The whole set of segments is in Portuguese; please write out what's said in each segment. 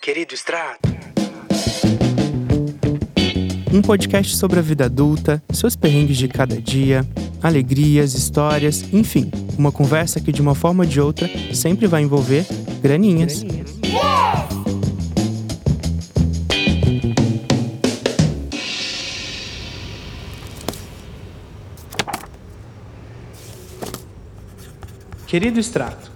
Querido Extrato. Um podcast sobre a vida adulta, seus perrengues de cada dia, alegrias, histórias, enfim, uma conversa que de uma forma ou de outra sempre vai envolver graninhas. Querido Extrato,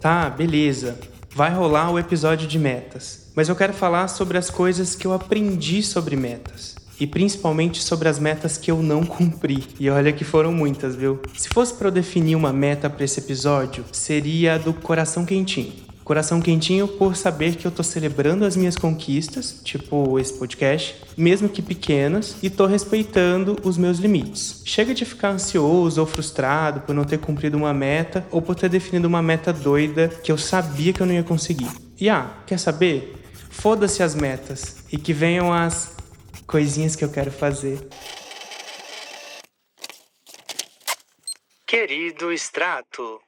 tá, beleza. Vai rolar o episódio de metas. Mas eu quero falar sobre as coisas que eu aprendi sobre metas. E principalmente sobre as metas que eu não cumpri. E olha que foram muitas, viu? Se fosse para eu definir uma meta para esse episódio, seria a do coração quentinho. Coração quentinho por saber que eu tô celebrando as minhas conquistas, tipo esse podcast, mesmo que pequenas, e tô respeitando os meus limites. Chega de ficar ansioso ou frustrado por não ter cumprido uma meta ou por ter definido uma meta doida que eu sabia que eu não ia conseguir. E ah, quer saber? Foda-se as metas e que venham as coisinhas que eu quero fazer. Querido Extrato.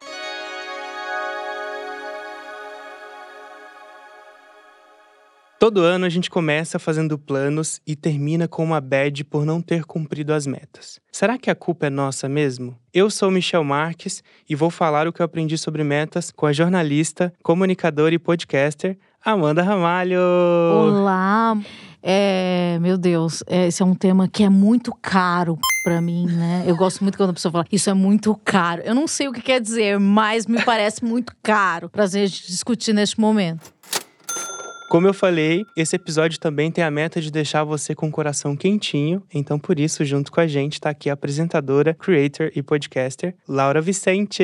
Todo ano a gente começa fazendo planos e termina com uma bad por não ter cumprido as metas. Será que a culpa é nossa mesmo? Eu sou Michel Marques e vou falar o que eu aprendi sobre metas com a jornalista, comunicadora e podcaster Amanda Ramalho. Olá! É, meu Deus, é, esse é um tema que é muito caro para mim, né? Eu gosto muito quando a pessoa fala isso é muito caro. Eu não sei o que quer dizer, mas me parece muito caro pra gente discutir neste momento. Como eu falei, esse episódio também tem a meta de deixar você com o coração quentinho, então por isso, junto com a gente, tá aqui a apresentadora, creator e podcaster, Laura Vicente.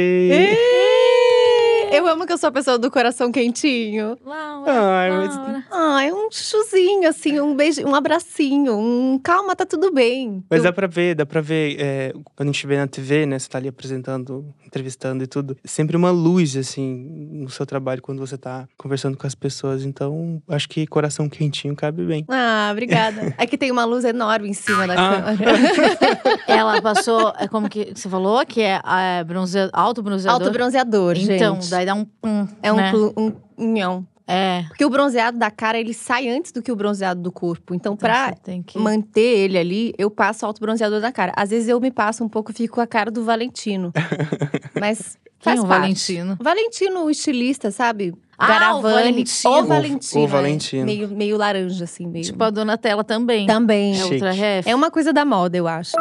Eu amo que eu sou a pessoa do coração quentinho. Laura, Ai, mas- Laura. Ai, um chuchuzinho, assim, um beijo, um abracinho, um calma, tá tudo bem. Mas Eu- dá pra ver, dá pra ver, é, quando a gente vê na TV, né, você tá ali apresentando, entrevistando e tudo, sempre uma luz, assim, no seu trabalho quando você tá conversando com as pessoas, então acho que coração quentinho cabe bem. Ah, obrigada. Aqui tem uma luz enorme em cima da Ah. câmera. Ela passou, é como que você falou, que é, é bronze, alto bronzeador. Alto bronzeador, Então, gente. Daí dá um pum, É um, né? um unhão. É. Porque o bronzeado da cara, ele sai antes do que o bronzeado do corpo. Então, pra Então, tem que... manter ele ali, eu passo alto bronzeador na cara. Às vezes eu me passo um pouco e fico com a cara do Valentino. Mas Quem faz é o parte. Valentino? Valentino, o estilista, sabe? Ah, o Garavani. Valentino. O O- Valentino. o é. Valentino. Meio, meio laranja, assim. Meio... Tipo a Donatella também. Também. É ultra ref. É uma coisa da moda, eu acho.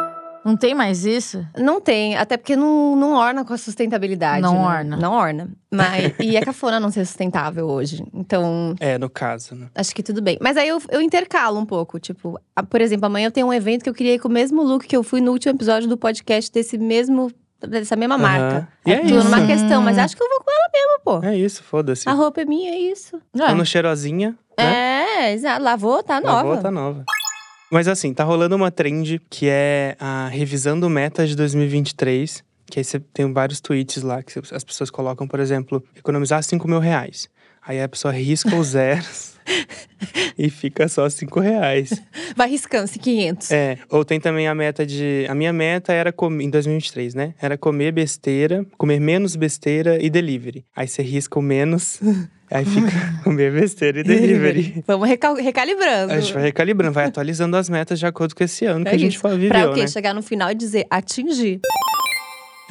Não tem mais isso? Não tem, até porque não, não orna com a sustentabilidade. Não né? orna. Não orna. Mas, e é cafona não ser sustentável hoje. Então, É, no caso, né? acho que tudo bem. Mas aí eu, eu intercalo um pouco. Tipo, a- por exemplo, amanhã eu tenho um evento que eu queria ir com o mesmo look que eu fui no último episódio do podcast desse mesmo. Dessa mesma marca. Aham. E é tudo isso. numa questão, mas acho que eu vou com ela mesmo, pô. É isso, foda-se. A roupa é minha, é isso. Quando cheirosinha, né? É, exato. Lavou, tá Lavou, nova. tá nova. Mas assim, tá rolando uma trend que é a revisando metas de 2023. Que aí você tem vários tweets lá que as pessoas colocam, por exemplo, economizar 5 mil reais. Aí a pessoa risca os zeros e fica só 5 reais. Vai riscando-se 500. É, ou tem também a meta de. A minha meta era comer, em 2023, né? Era comer besteira, comer menos besteira e delivery. Aí você risca o menos, aí fica comer besteira e delivery. Vamos recal- recalibrando. A gente vai recalibrando, vai atualizando as metas de acordo com esse ano que É a gente isso. viveu, Pra o quê? né? Chegar no final e dizer atingir.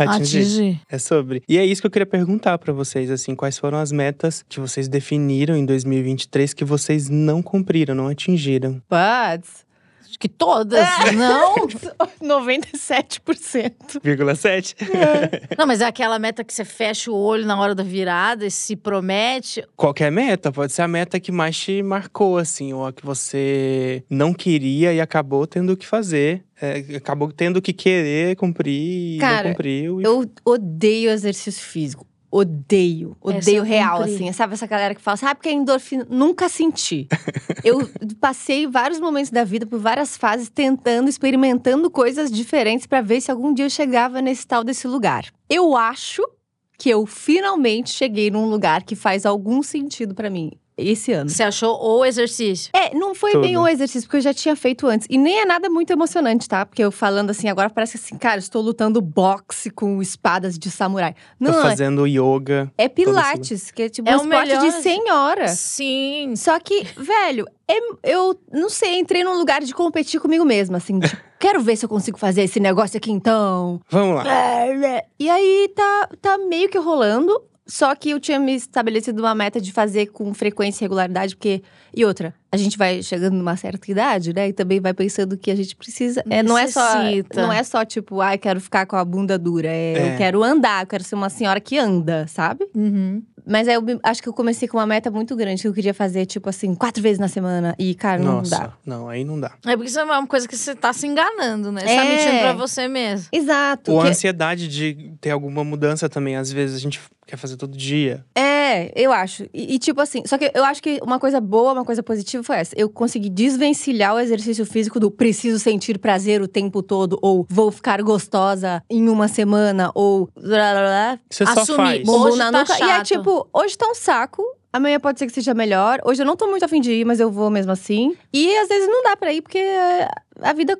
Atingir. Atingir. É sobre. E é isso que eu queria perguntar pra vocês, assim, quais foram as metas que vocês definiram em 2023 que vocês não cumpriram, não atingiram? But Acho que todas, não? 97%. Vírgula 7? Não, mas é aquela meta que você fecha o olho na hora da virada e se promete. Qualquer meta, pode ser a meta que mais te marcou, assim, ou a que você não queria e acabou tendo que fazer. É, acabou tendo que querer cumprir e Cara, não cumpriu. e- Eu odeio exercício físico. Odeio. Odeio eu real, assim. Sabe essa galera que fala assim, ah, porque é endorfina. Nunca senti. eu passei vários momentos da vida, por várias fases, tentando, experimentando coisas diferentes pra ver se algum dia eu chegava nesse tal desse lugar. Eu acho que eu finalmente cheguei num lugar que faz algum sentido pra mim. Esse ano. Você achou o exercício? É, não foi Tudo. bem um exercício, porque eu já tinha feito antes. E nem é nada muito emocionante, tá? Porque eu falando assim, agora parece assim, cara, estou lutando boxe com espadas de samurai. Não, Tô é, fazendo yoga. é pilates, que é tipo É um o esporte melhor- de senhora. Sim. Só que, velho, é- eu não sei, entrei num lugar de competir comigo mesma, assim, tipo, quero ver se eu consigo fazer esse negócio aqui então. Vamos lá. E aí tá, tá meio que rolando. Só que eu tinha me estabelecido uma meta de fazer com frequência e regularidade, porque. E outra, a gente vai chegando numa certa idade, né? E também vai pensando que a gente precisa. É, não é só. Não é só, tipo, ai, quero ficar com a bunda dura. É, É. eu quero andar, eu quero ser uma senhora que anda, sabe? Uhum. Mas aí eu acho que eu comecei com uma meta muito grande, que eu queria fazer, tipo assim, quatro vezes na semana. E, cara, não Nossa, dá. não, aí não dá. É porque isso é uma coisa que você tá se enganando, né? Você tá É. mentindo pra você mesmo. Exato. Ou a que- ansiedade de ter alguma mudança também. Às vezes a gente quer fazer todo dia. É, eu acho. E, e, tipo assim, só que eu acho que uma coisa boa, uma coisa positiva foi essa. Eu consegui desvencilhar o exercício físico do preciso sentir prazer o tempo todo, ou vou ficar gostosa em uma semana, ou. blá, blá, blá, Você só Assumir. faz. Bom, bumbum Hoje na tá nuca. E é chato. tipo, hoje tá um saco. Amanhã pode ser que seja melhor. Hoje eu não tô muito afim de ir, mas eu vou mesmo assim. E às vezes não dá pra ir, porque a vida,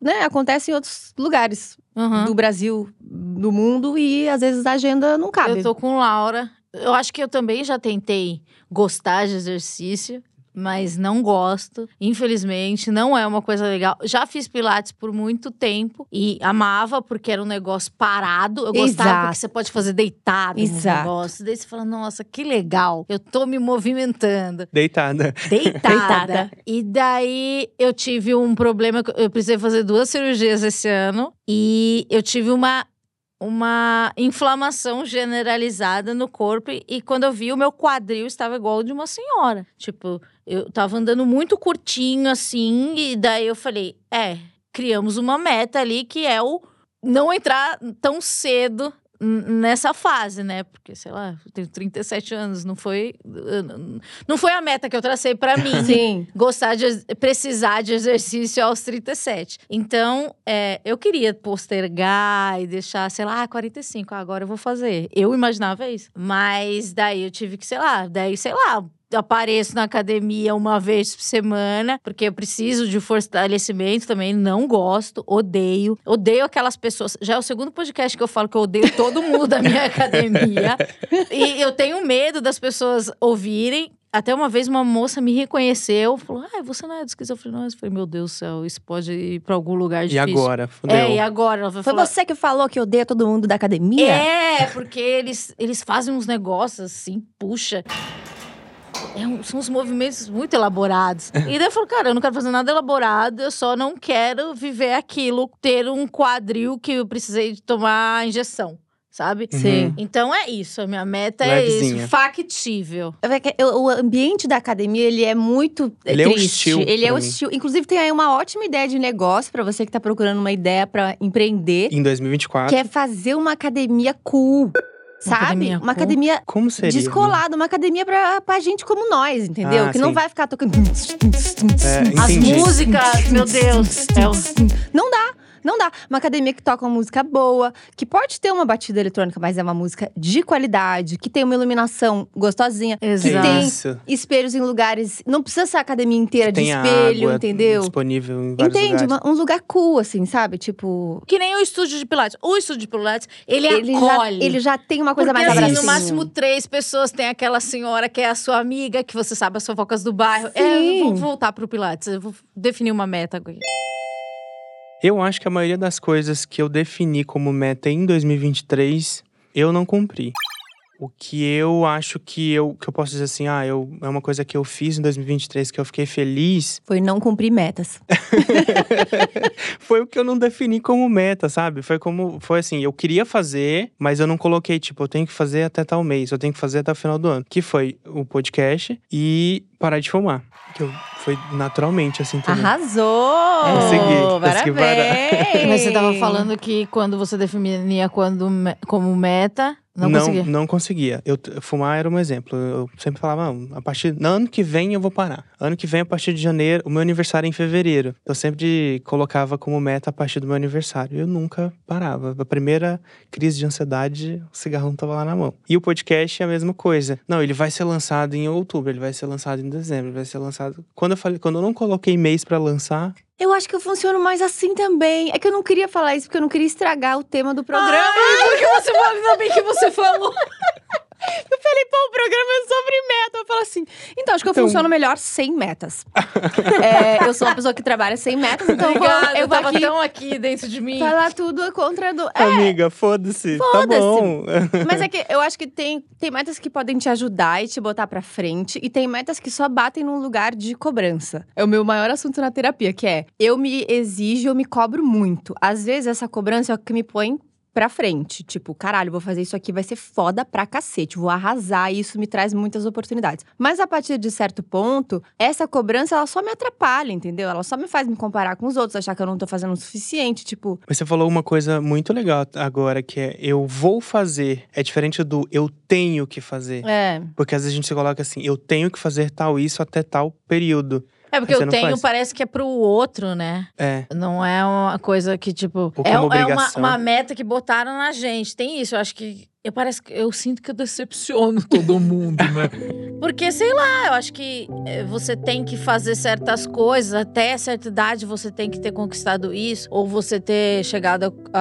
né, acontece em outros lugares Uhum. do Brasil, do mundo, e às vezes a agenda não cabe. Eu tô com Laura. Eu acho que eu também já tentei gostar de exercício, mas não gosto. Infelizmente, não é uma coisa legal. Já fiz pilates por muito tempo e amava porque era um negócio parado. Eu gostava Exato. porque você pode fazer deitado no Exato. negócio. Daí você fala, nossa, que legal. Eu tô me movimentando. Deitada. Deitada. Deitada. E daí eu tive um problema. Eu precisei fazer duas cirurgias esse ano. E eu tive uma, uma inflamação generalizada no corpo. E, quando eu vi, o meu quadril estava igual ao de uma senhora. Tipo, eu tava andando muito curtinho assim. E daí eu falei: é, criamos uma meta ali que é o não entrar tão cedo nessa fase, né? Porque, sei lá, eu tenho 37 anos, não foi. Não foi a meta que eu tracei pra mim. Sim. Gostar de precisar de exercício aos 37. Então, é, eu queria postergar e deixar, sei lá, 45. Ah, agora eu vou fazer. Eu imaginava isso. Mas daí eu tive que, sei lá, daí, sei lá, apareço na academia uma vez por semana, porque eu preciso de fortalecimento também, não gosto, odeio. Odeio aquelas pessoas. Já é o segundo podcast que eu falo que eu odeio todo mundo da minha academia. E eu tenho medo das pessoas ouvirem. Até uma vez uma moça me reconheceu, falou: Ah, você não é de esquizofrenia? Eu falei: Meu Deus do céu, isso pode ir pra algum lugar E difícil. agora? Fudeu. É, e agora? Foi falar, você que falou que odeia todo mundo da academia? é, porque eles, eles fazem uns negócios assim, puxa. É um- são uns movimentos muito elaborados. E daí eu falo, cara, eu não quero fazer nada elaborado, eu só não quero viver aquilo, ter um quadril que eu precisei de tomar injeção, sabe? Sim. Então é isso, a minha meta é Levezinha. isso, factível. É O ambiente da academia, ele é muito é, Ele é triste. hostil ele é pra mim. hostil. Inclusive, tem aí uma ótima ideia de negócio pra você que tá procurando uma ideia pra empreender. Em 2024. Que é fazer uma academia cool. Sabe? academia uma academia Como seria? descolada, uma academia pra, pra gente como nós, entendeu? Ah, que não sim. vai ficar tocando. É, As músicas, meu Deus. É o- Não dá. Não dá. Uma academia que toca uma música boa, que pode ter uma batida eletrônica, mas é uma música de qualidade, que tem uma iluminação gostosinha, Que Exato. tem isso. espelhos em lugares. Não precisa ser a academia inteira de Tem espelho, água entendeu? disponível em vários Entende? lugares. Uma- um lugar cool, assim, sabe? Tipo. Que nem o estúdio de Pilates. O estúdio de Pilates, ele, Ele já, acolhe. ele já tem uma coisa Porque, mais assim, no máximo três pessoas. Tem aquela senhora que é a sua amiga, que você sabe as fofocas do bairro. É, Sim. eu vou voltar pro Pilates. Eu vou definir uma meta aqui. Eu acho que a maioria das coisas que eu defini como meta em 2023, eu não cumpri. O que eu acho que eu, que eu posso dizer assim, ah, eu, é uma coisa que eu fiz em 2023 que eu fiquei feliz, Foi não cumprir metas. foi o que eu não defini como meta, sabe? Foi como, foi assim, eu queria fazer, mas eu não coloquei, tipo, eu tenho que fazer até tal mês, eu tenho que fazer até o final do ano. Que foi o podcast e parar de fumar. Que eu, foi naturalmente, assim, também. Arrasou! Consegui, consegui Parabéns! Mas você tava falando que quando você definia quando, como meta, não, conseguia. não conseguia. Eu, fumar era um exemplo. Eu sempre falava, não, a partir no ano que vem eu vou parar. Ano que vem, a partir de janeiro, o meu aniversário é em fevereiro. Eu sempre colocava como meta a partir do meu aniversário. Eu nunca parava. A primeira crise de ansiedade, o cigarrão tava lá na mão. E o podcast é a mesma coisa. Não, ele vai ser lançado em outubro, ele vai ser lançado em dezembro, vai ser lançado. Quando eu falei, quando eu não coloquei mês pra lançar, Eu acho que eu funciono mais assim também. É que eu não queria falar isso porque eu não queria estragar o tema do programa. Ai, porque você falou, ainda bem que você falou. Eu falei, pô, o programa é sobre meta. Eu falo assim, então acho que eu Então- funciono melhor sem metas. É, eu sou uma pessoa que trabalha sem metas, então eu vou, Obrigada, eu eu vou tava aqui tão aqui dentro de mim. falar tudo contra do. É, amiga, foda-se. Tá foda-se. bom. mas é que eu acho que tem, tem metas que podem te ajudar e te botar pra frente, e tem metas que só batem num lugar de cobrança. É o meu maior assunto na terapia, que é eu me exijo, eu me cobro muito. Às vezes essa cobrança é o que me põe pra frente. Tipo, caralho, vou fazer isso aqui, vai ser foda pra cacete, vou arrasar e isso me traz muitas oportunidades. Mas a partir de certo ponto, essa cobrança, ela só me atrapalha, entendeu? Ela só me faz me comparar com os outros, achar que eu não tô fazendo o suficiente, tipo… Mas você falou uma coisa muito legal agora, que é eu vou fazer. É diferente do eu tenho que fazer. É, Porque às vezes a gente se coloca assim, eu tenho que fazer tal isso até tal período. É porque eu tenho, faz? parece que é pro outro, né? É. Não é uma coisa que, tipo. Ou é, como é uma, uma meta que botaram na gente. Tem isso, eu acho que. Eu parece que eu sinto que eu decepciono todo mundo, né? Porque, sei lá, eu acho que eh, você tem que fazer certas coisas, até certa idade você tem que ter conquistado isso, ou você ter chegado a,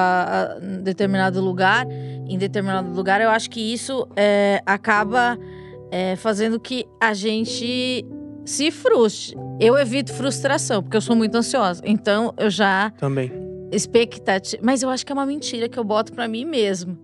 a- determinado lugar, em determinado lugar. Eu acho que isso eh, acaba eh, fazendo que a gente se frustre. Eu evito frustração, porque eu sou muito ansiosa. Então, eu já Também. expectativa. Mas eu acho que é uma mentira que eu boto pra mim mesmo.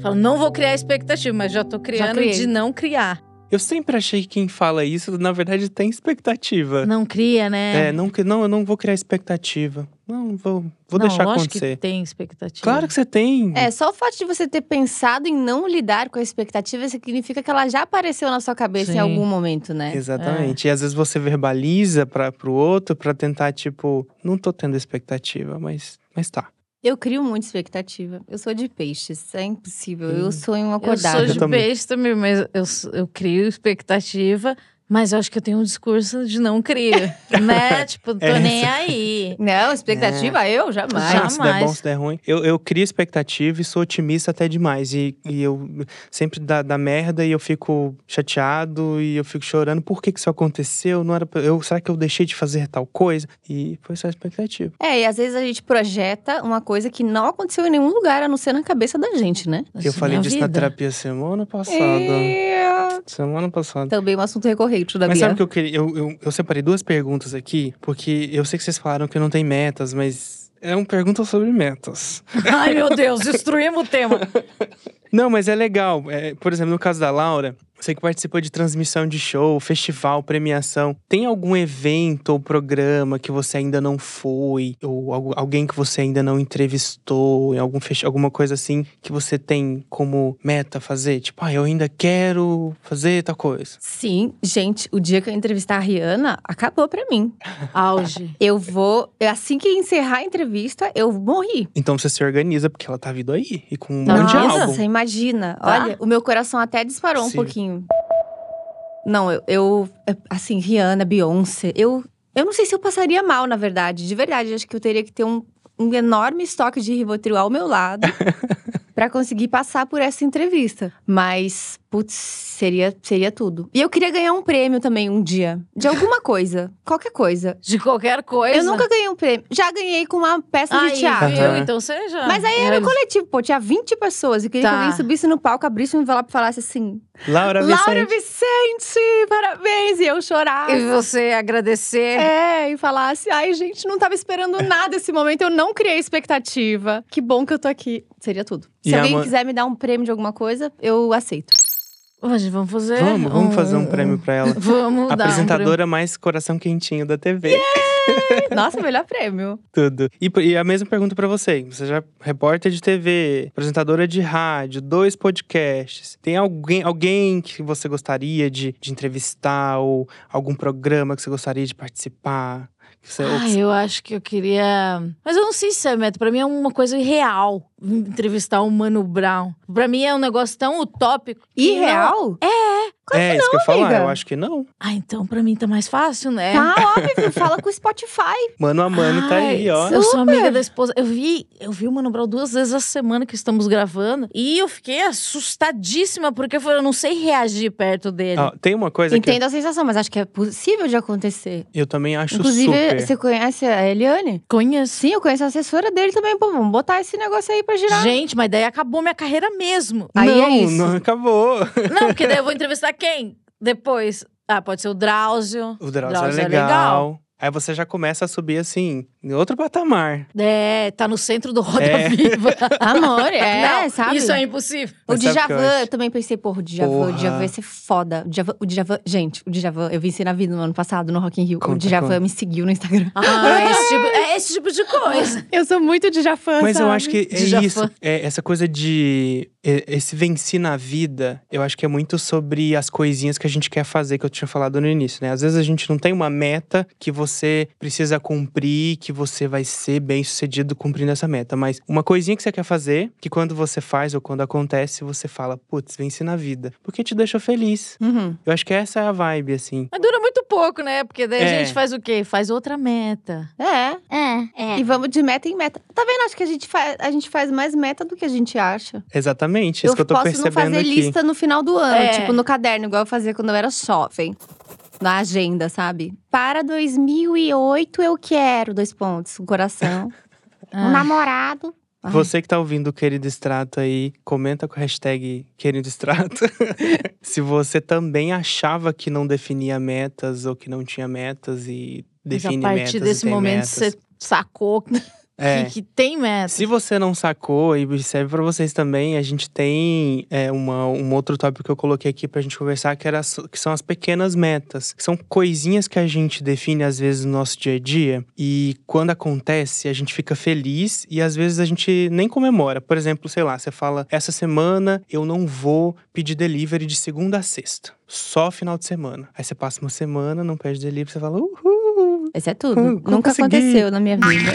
Falo, não vou criar expectativa, mas já tô criando criei. de não criar. Eu sempre achei que quem fala isso, na verdade, tem expectativa. Não cria, né? É, não, que- não, eu não vou criar expectativa. Não, vou, vou Não, deixar acontecer. que tem expectativa. Claro que você tem. É, só o fato de você ter pensado em não lidar com a expectativa significa que ela já apareceu na sua cabeça Sim. em algum momento, né? Exatamente. E às vezes você verbaliza para pro outro pra tentar, tipo, não tô tendo expectativa, mas, mas tá. Eu crio muita expectativa. Eu sou de peixes, é impossível. Eu Hum. sonho Eu acordada. sou de Eu também. peixe também, mas eu, eu crio expectativa. Mas eu acho que eu tenho um discurso de não cria, né? Tipo, tô É, nem aí. Não, expectativa eu jamais. Ah, se der bom, Jamais. se der ruim. Eu, eu crio expectativa e sou otimista até demais. E, e eu sempre dá, dá merda e eu fico chateado e eu fico chorando. Por que, que isso aconteceu? Não era pra- eu, será que eu deixei de fazer tal coisa? E foi só expectativa. É, e às vezes a gente projeta uma coisa que não aconteceu em nenhum lugar, a não ser na cabeça da gente, né? eu é falei minha disso na vida. terapia semana passada. Semana passada. Também um assunto recorrente da Mas Bia. sabe o que eu queria? Eu, eu, eu separei duas perguntas aqui, porque eu sei que vocês falaram que não tem metas, mas é uma pergunta sobre metas. Ai, meu Deus, destruímos o tema. Não, mas é legal. É, por exemplo, no caso da Laura, você que participou de transmissão de show, festival, premiação, tem algum evento ou programa que você ainda não foi? Ou algu- alguém que você ainda não entrevistou? Em algum alguma coisa assim que você tem como meta fazer? Tipo, ah, eu ainda quero fazer tal coisa. Sim, gente, o dia que eu entrevistar a Rihanna, acabou pra mim. Auge. Eu vou, assim que encerrar a entrevista, eu morri. Então você se organiza, porque ela tá vindo aí. E com um Tá monte de álbum. Nossa, imagina. Tá. Olha, o meu coração até disparou um Sim. pouquinho. Não, eu, eu, assim, Rihanna, Beyoncé, eu, eu não sei se eu passaria mal, na verdade. De verdade, acho que eu teria que ter um, um enorme estoque de Rivotril ao meu lado pra conseguir passar por essa entrevista. Mas, putz, seria, seria tudo. E eu queria ganhar um prêmio também um dia. De alguma coisa. Qualquer coisa. De qualquer coisa. Eu nunca ganhei um prêmio. Já ganhei com uma peça Aí, de teatro. viu? Então já. Mas aí era coletivo, pô, tinha 20 pessoas. E queria Tá. que alguém subisse no palco, abrisse um envelope e falasse assim: Laura Laura Vicente. Vicente, parabéns! E eu chorar. E você agradecer. É, e falasse: ai, gente, não tava esperando nada esse momento, eu não criei expectativa. Que bom que eu tô aqui. Seria tudo. Se E alguém quiser me dar um prêmio de alguma coisa, eu aceito. Hoje vamos fazer. Vamos, vamos fazer um prêmio pra ela. Vamos dar um Apresentadora mais coração quentinho da TV. prêmio. Nossa, melhor prêmio. Tudo. E, e a mesma pergunta pra você. Você já é repórter de TV, apresentadora de rádio, dois podcasts. Tem alguém, alguém que você gostaria de, de entrevistar ou algum programa que você gostaria de participar? Você- que Ah, eu acho que eu queria. Mas eu não sei se é meta. Pra mim é uma coisa irreal entrevistar o Mano Brown. Pra mim é um negócio tão utópico. que não- Irreal? é, isso que eu ia falar. Eu acho que não. Ah, então pra mim tá mais fácil, né? Tá óbvio, fala com o Spotify. Mano a mano tá aí, ó. Eu sou amiga da esposa. Eu vi, eu vi o Mano Brown duas vezes a semana que estamos gravando. E eu fiquei assustadíssima, porque eu falei, eu não sei reagir perto dele. Ó, tem uma coisa Entendo a sensação, mas acho que é possível de acontecer. que eu também acho Inclusive, super. você conhece a Eliane? Conheço. Sim, eu conheço a assessora dele também. Pô, vamos botar esse negócio aí pra girar. Gente, mas daí acabou minha carreira mesmo. Aí não, é isso. não acabou. Não, porque daí eu vou entrevistar quem? Depois. Ah, pode ser o Drauzio. O Drauzio, Drauzio é é legal. legal. Aí você já começa a subir assim, em outro patamar. É, tá no centro do Roda É. Viva. Amor, é, Não, sabe? Isso é impossível. O o eu Djavan, acho? eu também pensei, porra, o Djavan, o Porra. Djavan ia ser foda. O Djavan, o Djavan, gente, o Djavan, eu venci na vida no ano passado, no Rock in Rio. o Conta, Djavan conta. me seguiu no Instagram. Ah, esse tipo, é esse tipo de coisa. Eu sou muito Djavan, Mas eu sabe? acho que é Djavan. isso. É, essa coisa de. é, Esse vencer na vida, eu acho que é muito sobre as coisinhas que a gente quer fazer, que eu tinha falado no início, né? Às vezes a gente não tem uma meta que você precisa cumprir, que você vai ser bem sucedido cumprindo essa meta. Mas uma coisinha que você quer fazer, que quando você faz ou quando acontece, você fala, putz, venci na vida. Porque te deixou feliz. Uhum. Eu acho que essa é a vibe, assim. Mas dura muito pouco, né? Porque daí a É. gente faz o quê? Faz outra meta. É. É, é. E vamos de meta em meta. Tá vendo? Acho que a gente, faz, a gente faz mais meta do que a gente acha. Exatamente, eu isso que eu tô posso percebendo não fazer aqui. lista no final do ano, É. tipo no caderno, igual eu fazia quando eu era jovem. Na agenda, sabe? Para 2008 eu quero, dois pontos, um coração. Um namorado. Ai, Você que tá ouvindo o Querido Extrato aí, comenta com a hashtag Querido Extrato. Se você também achava que não definia metas ou que não tinha metas e Mas a define partir metas desse e tem momento metas. você sacou É. que tem meta. Se você não sacou, e serve pra vocês também, a gente tem é, uma, um outro tópico que eu coloquei aqui pra gente conversar, que, era, que são as pequenas metas. Que são coisinhas que a gente define, às vezes, no nosso dia a dia. E quando acontece, a gente fica feliz e às vezes a gente nem comemora. Por exemplo, sei lá, você fala, essa semana eu não vou pedir delivery de segunda a sexta. Só final de semana. Aí você passa uma semana, não pede delivery, você fala, uhul. Esse é tudo. Hum, como Nunca consegui? aconteceu na minha vida.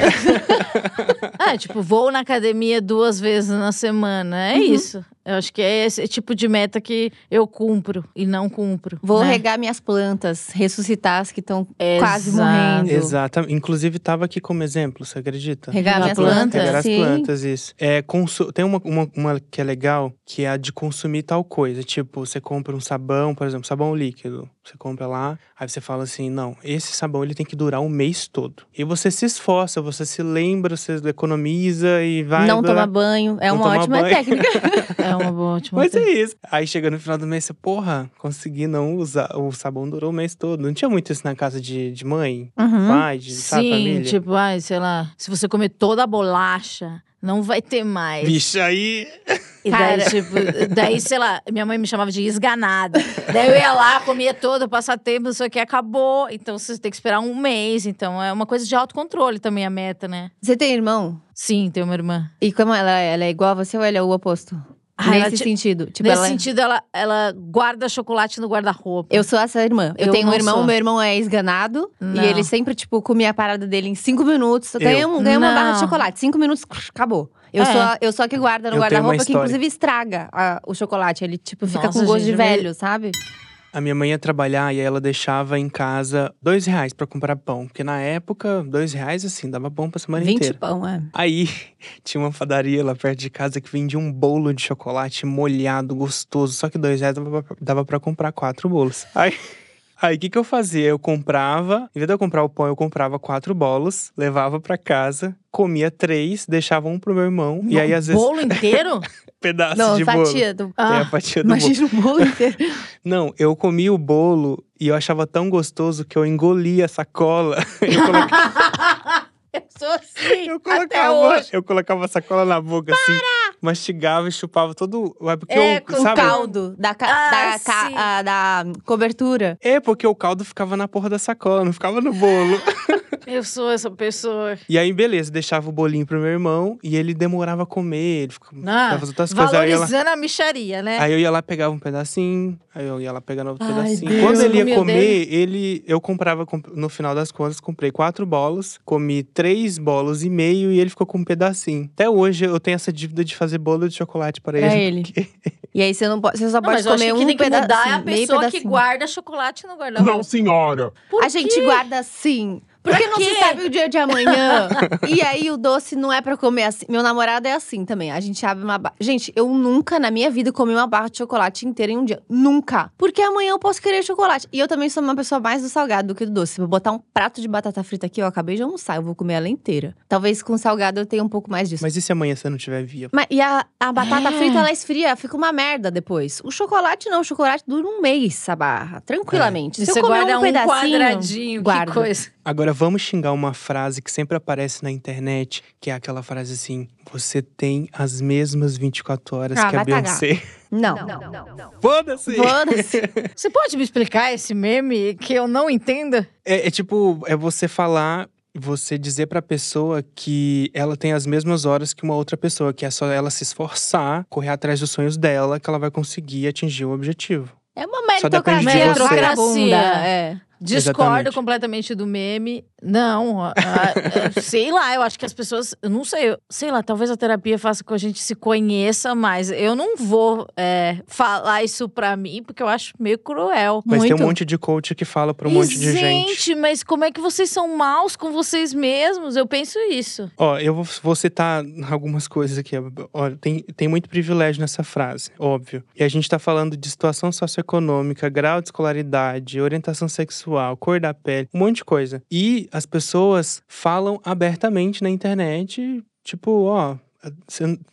Ah, tipo, vou na academia duas vezes na semana. É Uhum. isso. Eu acho que é esse tipo de meta que eu cumpro e não cumpro. Vou né? regar minhas plantas, ressuscitar as que estão quase Exato. morrendo. Exatamente. Inclusive, tava aqui como exemplo, você acredita? Regar Regar minhas planta, plantas. Regar as sim. plantas, isso. É, consu- Tem uma, uma, uma que é legal, que é a de consumir tal coisa. Tipo, você compra um sabão, por exemplo, sabão líquido. Você compra lá, aí você fala assim, não, esse sabão ele tem que durar um mês todo. E você se esforça, você se lembra, você economiza e vai… não blá, tomar banho. É Não uma ótima banho. técnica. É uma boa ótima Mas é isso. Aí chega no final do mês, você, porra, consegui não usar. O sabão durou o mês todo. Não tinha muito isso na casa de, de mãe, Uhum. pai, de sabe, Sim, família? tipo, ai, sei lá, se você comer toda a bolacha, não vai ter mais. Vixe, aí. E daí, Cara. tipo, daí, sei lá, minha mãe me chamava de esganada. daí eu ia lá, comia todo, passar tempo, não sei o que, acabou. Então você tem que esperar um mês. Então é uma coisa de autocontrole também a meta, né? Você tem irmão? Sim, tem uma irmã. E como ela, ela é igual a você ou ela é o oposto? Ah, Nesse ti- sentido. Tipo, Nesse ela sentido, ela, ela guarda chocolate no guarda-roupa. Eu sou essa irmã. Eu, Eu tenho um irmão, sou. meu irmão é esganado. Não. E ele sempre, tipo, comia a parada dele em cinco minutos. Ganhei, um, ganhei uma barra de chocolate. Cinco minutos, acabou. Eu, É. sou, a- eu sou a que guarda no guarda-roupa, que inclusive estraga a- o chocolate. Ele, tipo, fica Nossa, com gosto de mas- velho, sabe? A minha mãe ia trabalhar e ela deixava em casa dois reais pra comprar pão. Porque na época, dois reais, assim, dava pão pra semana 20 inteira. pão, é. Aí tinha uma padaria lá perto de casa que vendia um bolo de chocolate molhado, gostoso. Só que dois reais dava pra, dava pra comprar quatro bolos. Aí. Aí, o que, que eu fazia? Eu comprava, em vez de eu comprar o pão, eu comprava quatro bolos, levava pra casa, comia três, deixava um pro meu irmão. e aí, às vezes, Bolo inteiro? pedaço Não, de bolo. fatia. Do... A Ah, fatia do bolo. Imagina o bolo inteiro. Não, eu comia o bolo e eu achava tão gostoso que eu engolia a sacola. Eu colocava, eu sou assim, eu até colocava, hoje. eu colocava a sacola na boca assim, mastigava e chupava todo. É porque É, eu, com O sabe? caldo da, ca- Ah, da, ca- ah, da cobertura. É porque o caldo ficava na porra da sacola, não ficava no bolo. Eu sou essa pessoa. E aí, beleza, deixava o bolinho pro meu irmão e ele demorava a comer, ele ficava, Ah, outras coisas. Valorizando a micharia, né? aí eu ia lá, pegava um pedacinho, aí eu ia lá pegando outro Ai, pedacinho. Deus, Quando ele ia comer, ele, eu comprava, comp- no final das contas, comprei quatro bolas, comi três bolos e meio e ele ficou com um pedacinho. Até hoje eu tenho essa dívida de fazer bolo de chocolate para Pra ele. ele. porque- E aí você não pode, você só Não, pode mas eu acho comer que um tem que mudar é a pessoa que guarda chocolate no guarda-roupa. Não, senhora. Por A gente quê? guarda assim. Porque não se sabe o dia de amanhã. e aí o doce não é pra comer assim. Meu namorado é assim também. A gente abre uma barra. Gente, eu nunca na minha vida comi uma barra de chocolate inteira em um dia. Nunca. Porque amanhã eu posso querer chocolate. E eu também sou uma pessoa mais do salgado do que do doce. Se eu botar um prato de batata frita aqui, eu acabei de almoçar, eu vou comer ela inteira. Talvez com salgado eu tenha um pouco mais disso. Mas e se amanhã você não tiver via? Mas- e a, a batata É. frita, ela esfria, fica uma merda depois. O chocolate não, o chocolate dura um mês, a barra. Tranquilamente. E Se você eu comer guarda um um, pedacinho, quadradinho, guardo. que coisa. Agora vamos xingar uma frase que sempre aparece na internet, que é aquela frase assim: você tem as mesmas 24 horas Ah, que a vai cagar. Beyoncé. Não. Foda-se! Foda-se. Você pode me explicar esse meme que eu não entendo? É, é tipo, é você falar, você dizer pra pessoa que ela tem as mesmas horas que uma outra pessoa, que é só ela se esforçar, correr atrás dos sonhos dela, que ela vai conseguir atingir o objetivo. É uma Só depende de meritocracia você. É. Discordo Exatamente. completamente do meme. Não, a- a- sei lá, eu acho que as pessoas. Eu não sei, eu- sei lá, talvez a terapia faça com que a gente se conheça mais. Eu não vou é, falar isso pra mim, porque eu acho meio cruel. Mas tem Muito. um monte de coach que fala pra um monte de gente. mas como é que vocês são maus com vocês mesmos? Eu penso isso. Ó, eu vou, vou citar algumas coisas aqui. Ó, tem, tem muito privilégio nessa frase, óbvio. E a gente tá falando de situação socioeconômica, grau de escolaridade, orientação sexual, cor da pele, um monte de coisa. E as pessoas falam abertamente na internet, tipo, ó.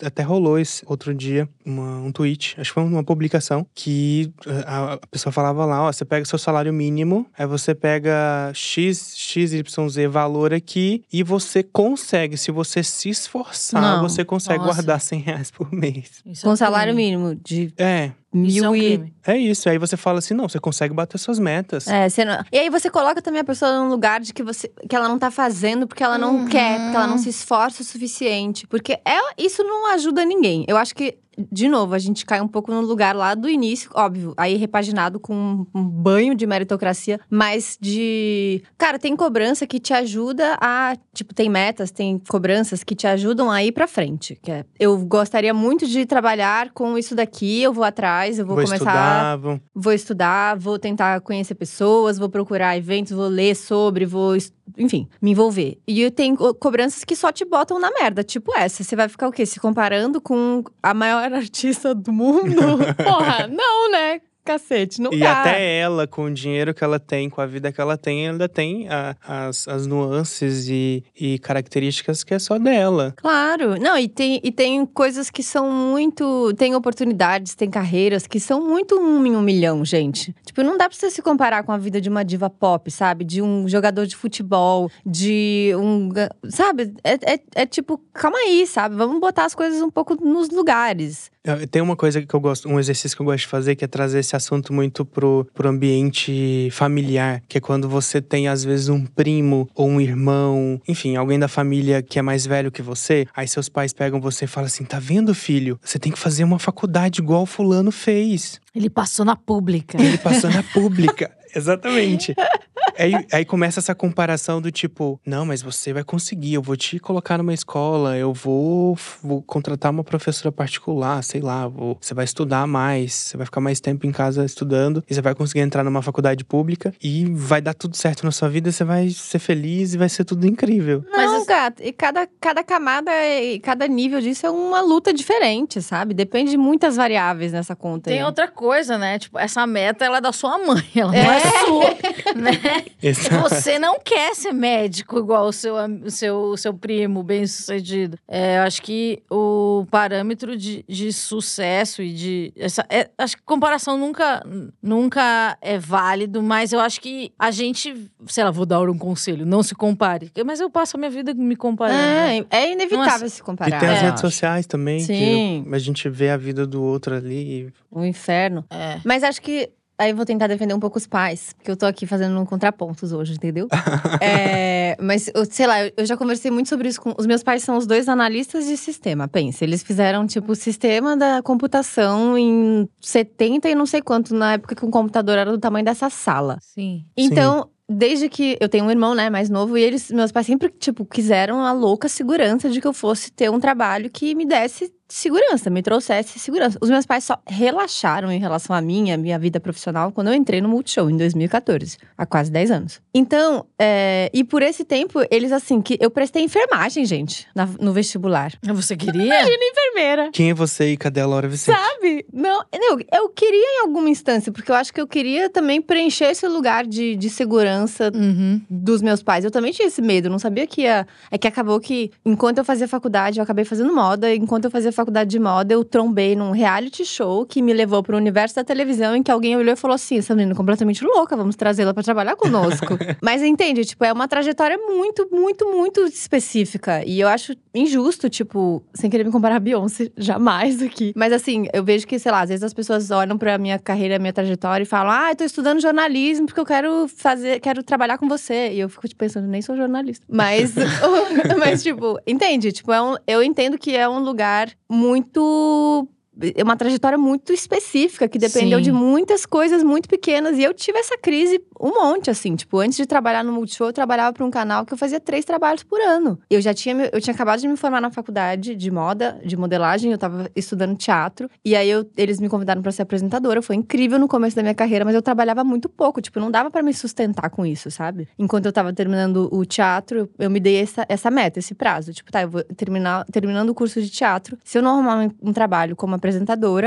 Até rolou esse outro dia uma- um tweet, acho que foi uma publicação, que a, a pessoa falava lá: ó, você pega seu salário mínimo, aí você pega X, XYZ valor aqui e você consegue, se você se esforçar, Não. você consegue Nossa. guardar 100 reais por mês. Isso é Com um salário mínimo de É, é mil e. crime. é isso. Aí você fala assim: não, você consegue bater suas metas. É, você não- E aí você coloca também a pessoa num lugar de que você que ela não tá fazendo porque ela não Uhum. quer, porque ela não se esforça o suficiente. Porque ela, isso não ajuda ninguém. Eu acho que, de novo, a gente cai um pouco no lugar lá do início, óbvio, aí repaginado com um- banho de meritocracia, mas de. Cara, tem cobrança que te ajuda a. Tipo, tem metas, tem cobranças que te ajudam a ir pra frente. Que é, eu gostaria muito de trabalhar com isso daqui, eu vou atrás, eu vou, Vou começar estudar, vou... vou estudar, vou tentar conhecer pessoas, vou procurar eventos, vou ler sobre, vou, enfim, me envolver. E co- cobranças que só te botam na merda, tipo essa. Você vai ficar o quê? Se comparando com a maior artista do mundo? Porra, não, né? Cacete, não E dá. até ela, com o dinheiro que ela tem, com a vida que ela tem, ainda tem a- as, as nuances e, e características que é só dela. Claro, não, e tem, e tem coisas que são muito. Tem oportunidades, tem carreiras que são muito um em um milhão, gente. Tipo, não dá pra você se comparar com a vida de uma diva pop, sabe? De um jogador de futebol, de um. Sabe? É, é, é tipo, calma aí, sabe? Vamos botar as coisas um pouco nos lugares. Eu- Tem uma coisa que eu gosto, um exercício que eu gosto de fazer, que é trazer esse assunto muito pro, pro ambiente familiar. Que é quando você tem, às vezes, um primo ou um irmão, enfim, alguém da família que é mais velho que você. Aí seus pais pegam você e falam assim: tá vendo, filho? Você tem que fazer uma faculdade igual o fulano fez. Ele passou na pública. Ele passou na pública. Exatamente. Aí, aí começa essa comparação do tipo, não, mas você vai conseguir, eu vou te colocar numa escola, eu vou, vou contratar uma professora particular, sei lá, vou- você vai estudar mais, você vai ficar mais tempo em casa estudando, e você vai conseguir entrar numa faculdade pública e vai dar tudo certo na sua vida, você vai ser feliz e vai ser tudo incrível. Mas Não, as- gato. E cada, cada camada e cada nível disso é uma luta diferente, sabe? Depende de muitas variáveis nessa conta. Tem aí. outra coisa, né? Tipo, essa meta ela é da sua mãe, ela não é sua, né? Exato. Você não quer ser médico igual o seu, o seu, o seu primo bem-sucedido. É, eu acho que o parâmetro de, de sucesso e de. Essa, é, acho que comparação nunca, nunca é válido, mas eu acho que a gente. Sei lá, vou dar um conselho, não se compare. Mas eu passo a minha vida me comparando. né? É, é inevitável Nossa. se E comparar. tem as É, redes sociais também, Sim. que a gente vê a vida do outro ali. O inferno. É. Mas acho que Aí eu vou tentar defender um pouco os pais, porque eu tô aqui fazendo um contrapontos hoje, entendeu? é, mas, eu- sei lá, eu- eu já conversei muito sobre isso com. Os meus pais são os dois analistas de sistema. Pensa, eles fizeram, tipo, o sistema da computação em 70 e não sei quanto, na época que o computador era do tamanho dessa sala. Sim. Então, desde que eu tenho um irmão, né, mais novo, e eles, meus pais sempre, tipo, quiseram a louca segurança de que eu fosse ter um trabalho que me desse segurança, me trouxesse segurança. Os meus pais só relaxaram em relação a mim, a minha vida profissional, quando eu entrei no Multishow, em 2014, há quase 10 anos. Então, é, e por esse tempo, eles, assim, que eu prestei enfermagem, gente, na- no vestibular. Você queria? Enfermeira. Quem é você e cadê a Laura Vicente? Sabe? Não, eu, eu queria em alguma instância, porque eu acho que eu queria também preencher esse lugar de, de segurança Uhum. dos meus pais. Eu também tinha esse medo, não sabia que ia. É que acabou que, enquanto eu fazia faculdade, eu acabei fazendo moda. e Enquanto eu fazia faculdade de moda, eu trombei num reality show que me levou para o universo da televisão, em que alguém olhou e falou assim: essa menina é completamente louca, vamos trazê-la para trabalhar conosco. Mas entende, tipo, é uma trajetória muito, muito, muito específica. E eu acho injusto, tipo, sem querer me comparar a Beyoncé, jamais aqui. Mas assim, eu vejo que, sei lá, às vezes as pessoas olham pra minha carreira, minha trajetória e falam: ah, eu tô estudando jornalismo porque eu quero fazer, quero trabalhar com você. E eu fico tipo, pensando, nem sou jornalista. Mas, mas tipo, entende? Tipo, é um, eu entendo que é um lugar muito. É uma trajetória muito específica, que dependeu Sim. de muitas coisas muito pequenas. E eu tive essa crise um monte, assim. Tipo, antes de trabalhar no Multishow, eu trabalhava para um canal que eu fazia três trabalhos por ano. Eu já tinha, eu tinha acabado de me formar na faculdade de moda, de modelagem. Eu tava estudando teatro. E aí, eu- eles me convidaram para ser apresentadora. Foi incrível no começo da minha carreira, mas eu trabalhava muito pouco. Tipo, não dava para me sustentar com isso, sabe? Enquanto eu tava terminando o teatro, eu, eu me dei essa, essa meta, esse prazo. Tipo, tá, eu vou terminar terminando o curso de teatro. Se eu não arrumar um, um trabalho como apresentadora,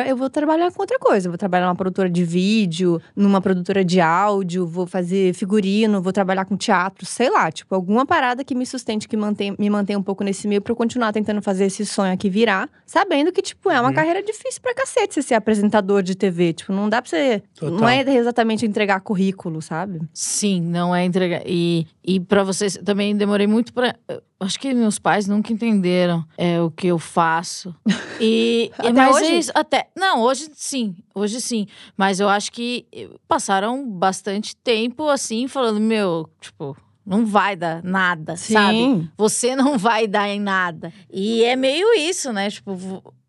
eu vou trabalhar com outra coisa. Eu vou trabalhar numa produtora de vídeo, numa produtora de áudio, vou fazer figurino, vou trabalhar com teatro, sei lá. Tipo, alguma parada que me sustente, que mantém, me mantenha um pouco nesse meio pra eu continuar tentando fazer esse sonho aqui virar. Sabendo que, tipo, é uma Uhum. carreira difícil pra cacete você ser apresentador de TV. Tipo, não dá pra você. Total. Não é exatamente entregar currículo, sabe? Sim, não é entregar. E, e para vocês, também demorei muito pra. Acho que meus pais nunca entenderam é, o que eu faço. E, Até mas hoje? é isso, até. Não, hoje sim, hoje sim. Mas eu acho que eh, passaram bastante tempo assim, falando, meu, tipo, não vai dar nada, sabe? Você não vai dar em nada. E é meio isso, né? Tipo,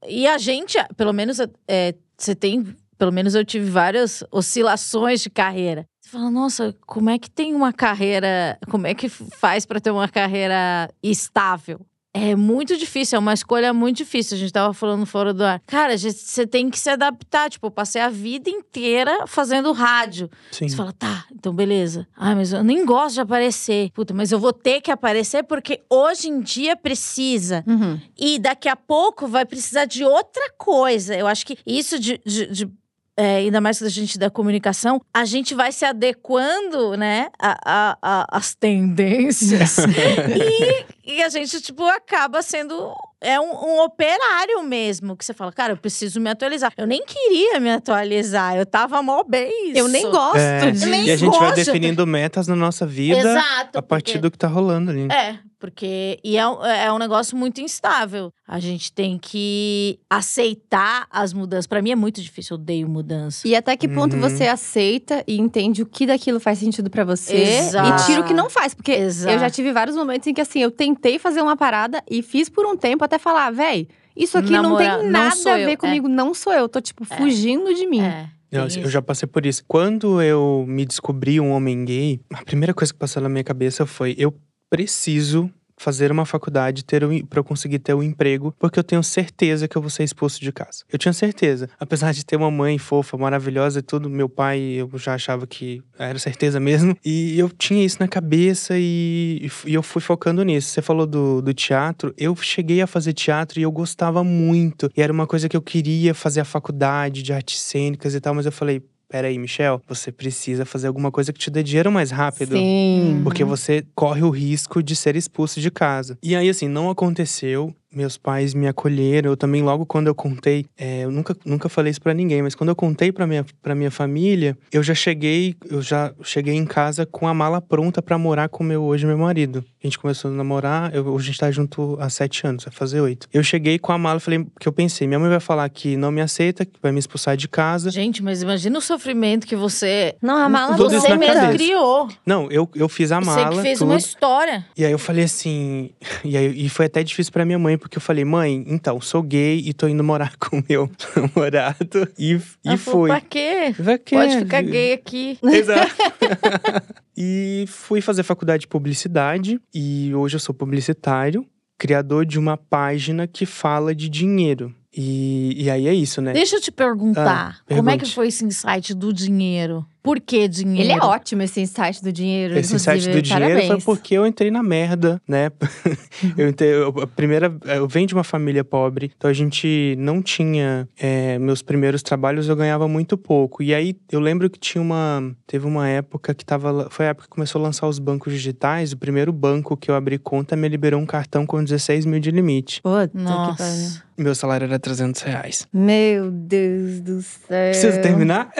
e a gente, pelo menos, é, você tem. Pelo menos eu tive várias oscilações de carreira. Você fala, nossa, como é que tem uma carreira. Como é que faz pra ter uma carreira estável? É muito difícil, é uma escolha muito difícil. A gente tava falando fora do ar. Cara, você tem que se adaptar. Tipo, eu passei a vida inteira fazendo rádio. Sim. Você fala, tá, então beleza. Ah, mas eu nem gosto de aparecer. Puta, mas eu vou ter que aparecer porque hoje em dia precisa. Uhum. E daqui a pouco vai precisar de outra coisa. Eu acho que isso de. de- de, é, ainda mais que a gente da comunicação, a gente vai se adequando, né, a- a- a- às tendências. e, e a gente, tipo, acaba sendo. É um, um operário mesmo. Que você fala, cara, eu preciso me atualizar. Eu nem queria me atualizar. Eu tava mó bem. Eu nem gosto É, de. nem E a gente vai definindo metas na nossa vida Exato. a partir porque- do que tá rolando ali. É, porque e é, um- é um negócio muito instável. A gente tem que aceitar as mudanças. Pra mim é muito difícil, eu odeio mudança. E até que ponto Uhum. você aceita e entende o que daquilo faz sentido pra você Exato. e tira o que não faz. Porque Exato. eu já tive vários momentos em que, assim, eu tentei fazer uma parada e fiz por um tempo até falar, véi, isso aqui Na não tem não nada sou a eu, ver é. comigo, não sou eu. Tô, tipo, fugindo de mim. É. Eu, tem eu já passei por isso. Quando eu me descobri um homem gay, a primeira coisa que passou na minha cabeça foi: eu preciso fazer uma faculdade ter um, para eu conseguir ter um emprego, porque eu tenho certeza que eu vou ser expulso de casa. Eu tinha certeza. Apesar de ter uma mãe fofa, maravilhosa e tudo, meu pai eu já achava que era certeza mesmo. E eu tinha isso na cabeça e, e eu fui focando nisso. Você falou do, do teatro, eu cheguei a fazer teatro e eu gostava muito. E era uma coisa que eu queria fazer a faculdade de artes cênicas e tal, mas eu falei. Peraí, Michel, você precisa fazer alguma coisa que te dê dinheiro mais rápido. Sim. Porque você corre o risco de ser expulso de casa. E aí, assim, não aconteceu. Meus pais me acolheram. Eu também, logo quando eu contei, é, eu nunca, nunca falei isso pra ninguém, mas quando eu contei pra minha, pra minha família, eu já cheguei, eu já cheguei em casa com a mala pronta pra morar com meu hoje meu marido. A gente começou a namorar, eu, hoje a gente tá junto há sete anos, vai fazer oito. Eu cheguei com a mala, falei, que eu pensei, minha mãe vai falar que não me aceita, que vai me expulsar de casa. Gente, mas imagina o sofrimento que você. Não, a mala Tudo isso você mesmo cabeça. criou. Não, eu, eu fiz a Você mala. que fez tudo. uma história. E aí eu falei assim, e, aí, e foi até difícil pra minha mãe, porque eu falei, mãe, então, sou gay e tô indo morar com meu namorado. E, e fui. Pra quê? Vai que- Pode ficar gay aqui. Exato. e fui fazer faculdade de publicidade e hoje eu sou publicitário, criador de uma página que fala de dinheiro. E, e aí é isso, né? Deixa eu te perguntar. Ah, como é que foi esse insight do dinheiro? Por que dinheiro? Ele é ótimo, esse insight do dinheiro. Esse insight do dinheiro parabéns. foi porque eu entrei na merda, né? eu entrei, eu, a primeira, eu venho de uma família pobre, então a gente não tinha é, meus primeiros trabalhos, eu ganhava muito pouco. E aí eu lembro que tinha uma, teve uma época que tava, foi a época que começou a lançar os bancos digitais. O primeiro banco que eu abri conta me liberou um cartão com 16 mil de limite. Puta que pariu. Meu salário era 300 reais. Meu Deus do céu. Preciso terminar?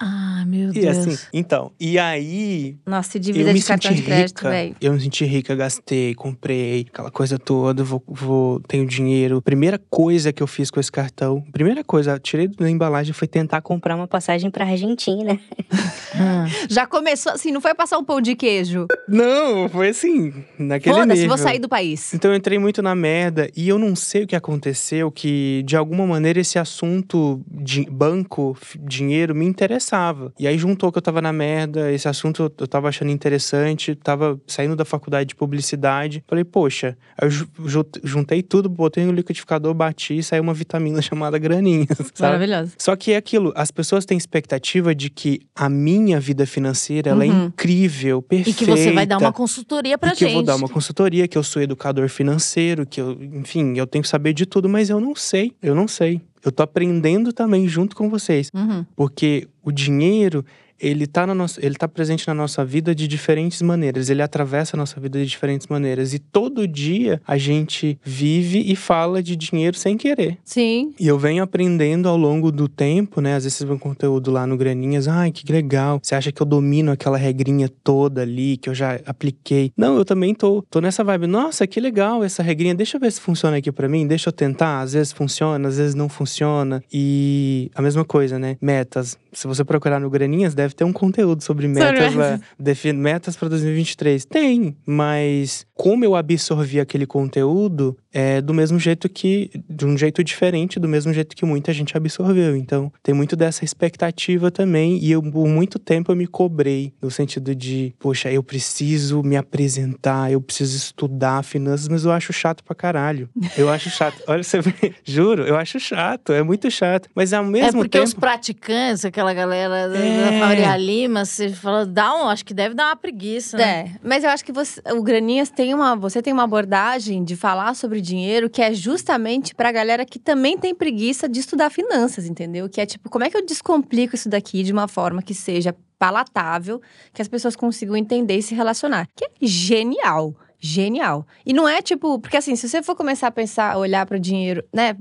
Ah, meu e Deus. assim, então, e aí Nossa, se eu dívida me de cartão senti de crédito, rica. velho. Eu me senti rica, gastei, comprei, aquela coisa toda, vou, vou, tenho dinheiro. Primeira coisa que eu fiz com esse cartão, primeira coisa, tirei da embalagem foi tentar comprar. uma passagem pra Argentina. Ah. Já começou assim, não foi passar um pão de queijo. Não, foi assim, naquele Foda-se, vou sair do país. Então eu entrei muito na merda e eu não sei o que aconteceu, que de alguma maneira esse assunto de banco, dinheiro, me interessava. E aí juntou que eu tava na merda, esse assunto eu- tava achando interessante, tava saindo da faculdade de publicidade. Falei, poxa, aí eu juntei tudo, botei no liquidificador, bati e saiu uma vitamina chamada graninha, sabe? Maravilhoso. Só que é aquilo, as pessoas têm expectativa de que a minha vida financeira ela é Uhum. incrível, E perfeita. que você vai dar uma consultoria pra E que gente. eu vou dar uma consultoria, que eu sou educador financeiro, que eu, enfim, eu tenho que saber de tudo, mas eu não sei. Eu não sei. Eu tô aprendendo também junto com vocês. Uhum. Porque o dinheiro, ele tá, na nossa, ele tá presente na nossa vida de diferentes maneiras. Ele atravessa a nossa vida de diferentes maneiras. E todo dia a gente vive e fala de dinheiro sem querer. Sim. E eu venho aprendendo ao longo do tempo, né? Às vezes você vê um conteúdo lá no Graninhas, ai, que legal. Você acha que eu domino aquela regrinha toda ali, que eu já apliquei. Não, eu também tô, tô nessa vibe. Nossa, que legal essa regrinha. Deixa eu ver se funciona aqui pra mim. Deixa eu tentar. Às vezes funciona, às vezes não funciona. E a mesma coisa, né? Metas. Se você procurar no Graninhas, deve ter um conteúdo sobre metas lá. metas. Defi- metas para 2023. Tem, mas como eu absorvi aquele conteúdo é do mesmo jeito que. de um jeito diferente, do mesmo jeito que muita gente absorveu. Então, tem muito dessa expectativa também. E eu, por muito tempo, eu me cobrei no sentido de, poxa, eu preciso me apresentar, eu preciso estudar finanças, mas eu acho chato pra caralho. Eu acho chato. Olha, você juro, eu acho chato, é muito chato. Mas ao É mesmo porque tempo. os praticantes, aquela galera da- É. da Faria Lima, você fala, dá um, acho que deve dar uma preguiça, né? É, mas eu acho que você, o Graninhas tem uma, você tem uma abordagem de falar sobre dinheiro que é justamente pra galera que também tem preguiça de estudar finanças, entendeu? Que é tipo, como é que eu descomplico isso daqui de uma forma que seja palatável, que as pessoas consigam entender e se relacionar. Que é genial. Genial. E não é tipo, porque assim, se você for começar a pensar, olhar para o dinheiro, né?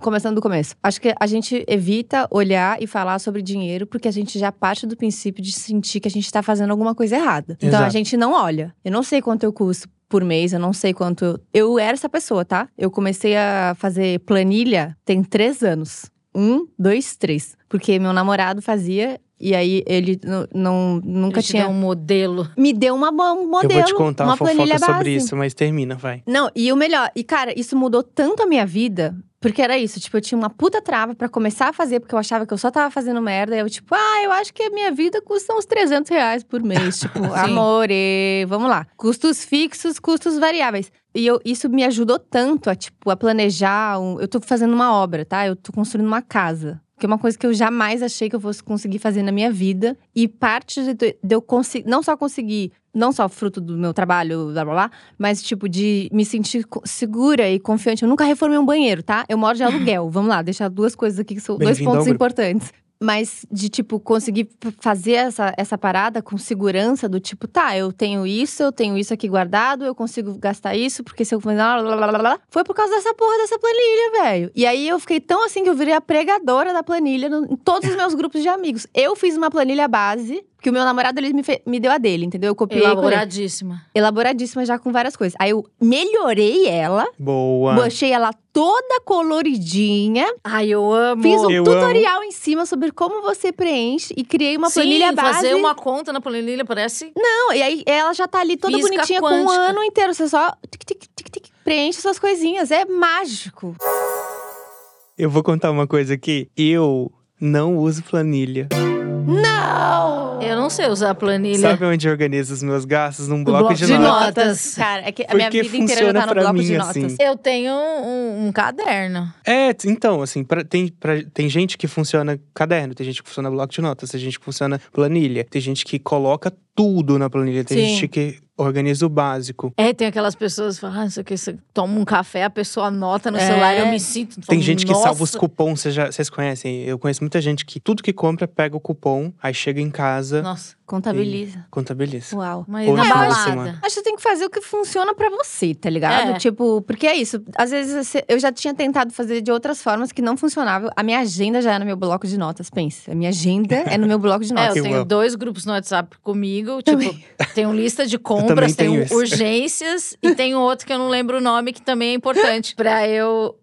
Começando do começo. Acho que a gente evita olhar e falar sobre dinheiro porque a gente já parte do princípio de sentir que a gente tá fazendo alguma coisa errada. Então a gente não olha. Eu não sei quanto eu custo por mês, eu não sei quanto. Eu, eu era essa pessoa, tá? Eu comecei a fazer planilha tem três anos. Um, dois, três. Porque meu namorado fazia. E aí ele não, não- nunca Ele te tinha. deu um modelo. Me deu uma, um modelo. eu vou te contar uma uma fofoca planilha sobre isso, mas termina, vai. Não, e o melhor, e cara, isso mudou tanto a minha vida, porque era isso, tipo, eu tinha uma puta trava pra começar a fazer, porque eu achava que eu só tava fazendo merda, e eu, tipo, ah, eu acho que a minha vida custa uns 300 reais por mês, tipo, amore, vamos lá. Custos fixos, custos variáveis. E eu, isso me ajudou tanto a, tipo, a planejar, um- eu tô fazendo uma obra, tá? Eu tô construindo uma casa. Que é uma coisa que eu jamais achei que eu fosse conseguir fazer na minha vida. E parte de, eu conseguir, não só conseguir, não só fruto do meu trabalho, blá blá blá, mas tipo, de me sentir segura e confiante. Eu nunca reformei um banheiro, tá? Eu moro de aluguel. Vamos lá, deixar duas coisas aqui que são dois pontos importantes. Mas de, tipo, conseguir fazer essa, essa parada com segurança do tipo, tá, eu tenho isso, eu tenho isso aqui guardado, eu consigo gastar isso, porque se eu. Foi por causa dessa porra dessa planilha, velho. E aí eu fiquei tão assim que eu virei a pregadora da planilha no- em todos os meus grupos de amigos. Eu fiz uma planilha base. Que o meu namorado ele me, fe- me deu a dele, entendeu? Eu copiei com ele. Elaboradíssima. elaboradíssima já com várias coisas. Aí eu melhorei ela, Boa. deixei ela toda coloridinha, Ai, eu amo. fiz um Eu tutorial em cima sobre como você preenche e criei uma Sim, planilha base. fazer uma conta na planilha parece... Não, e aí ela já tá ali toda Física bonitinha com um quântica. ano inteiro. Você só tic, tic, tic, tic, preenche suas coisinhas. É mágico. Eu vou contar uma coisa aqui. Eu não uso planilha. Não! Eu não sei usar planilha. Sabe onde eu organizo os meus gastos? Num No bloco, de, notas. notas. Cara, é que a minha Porque vida inteira tá no bloco mim, de assim. notas. Eu tenho um, um caderno. É, então, assim, pra- tem, pra- tem gente que funciona caderno, tem gente que funciona bloco de notas, tem gente que funciona planilha, tem gente que coloca tudo na planilha, tem Sim. gente que organiza o básico. É, tem aquelas pessoas que falam, ah, isso aqui, você toma um café, a pessoa anota no É. celular, eu me sinto. Tem gente que salva os Nossa. cupons, vocês conhecem? Eu conheço muita gente que tudo que compra pega o cupom, aí chega em casa, Nossa, Contabiliza. contabiliza. Uau. mas Ou na balada. Acho que tem que fazer o que funciona pra você, tá ligado? É. Tipo, porque é isso. Às vezes eu já tinha tentado fazer de outras formas que não funcionavam. A minha agenda já é no meu bloco de notas, pensa. A minha agenda é no meu bloco de É, notas. eu Eu tenho dois grupos no WhatsApp comigo. Tipo, tenho lista de compras, também tenho tenho esse. urgências e tenho outro que eu não lembro o nome, que também é importante. pra eu,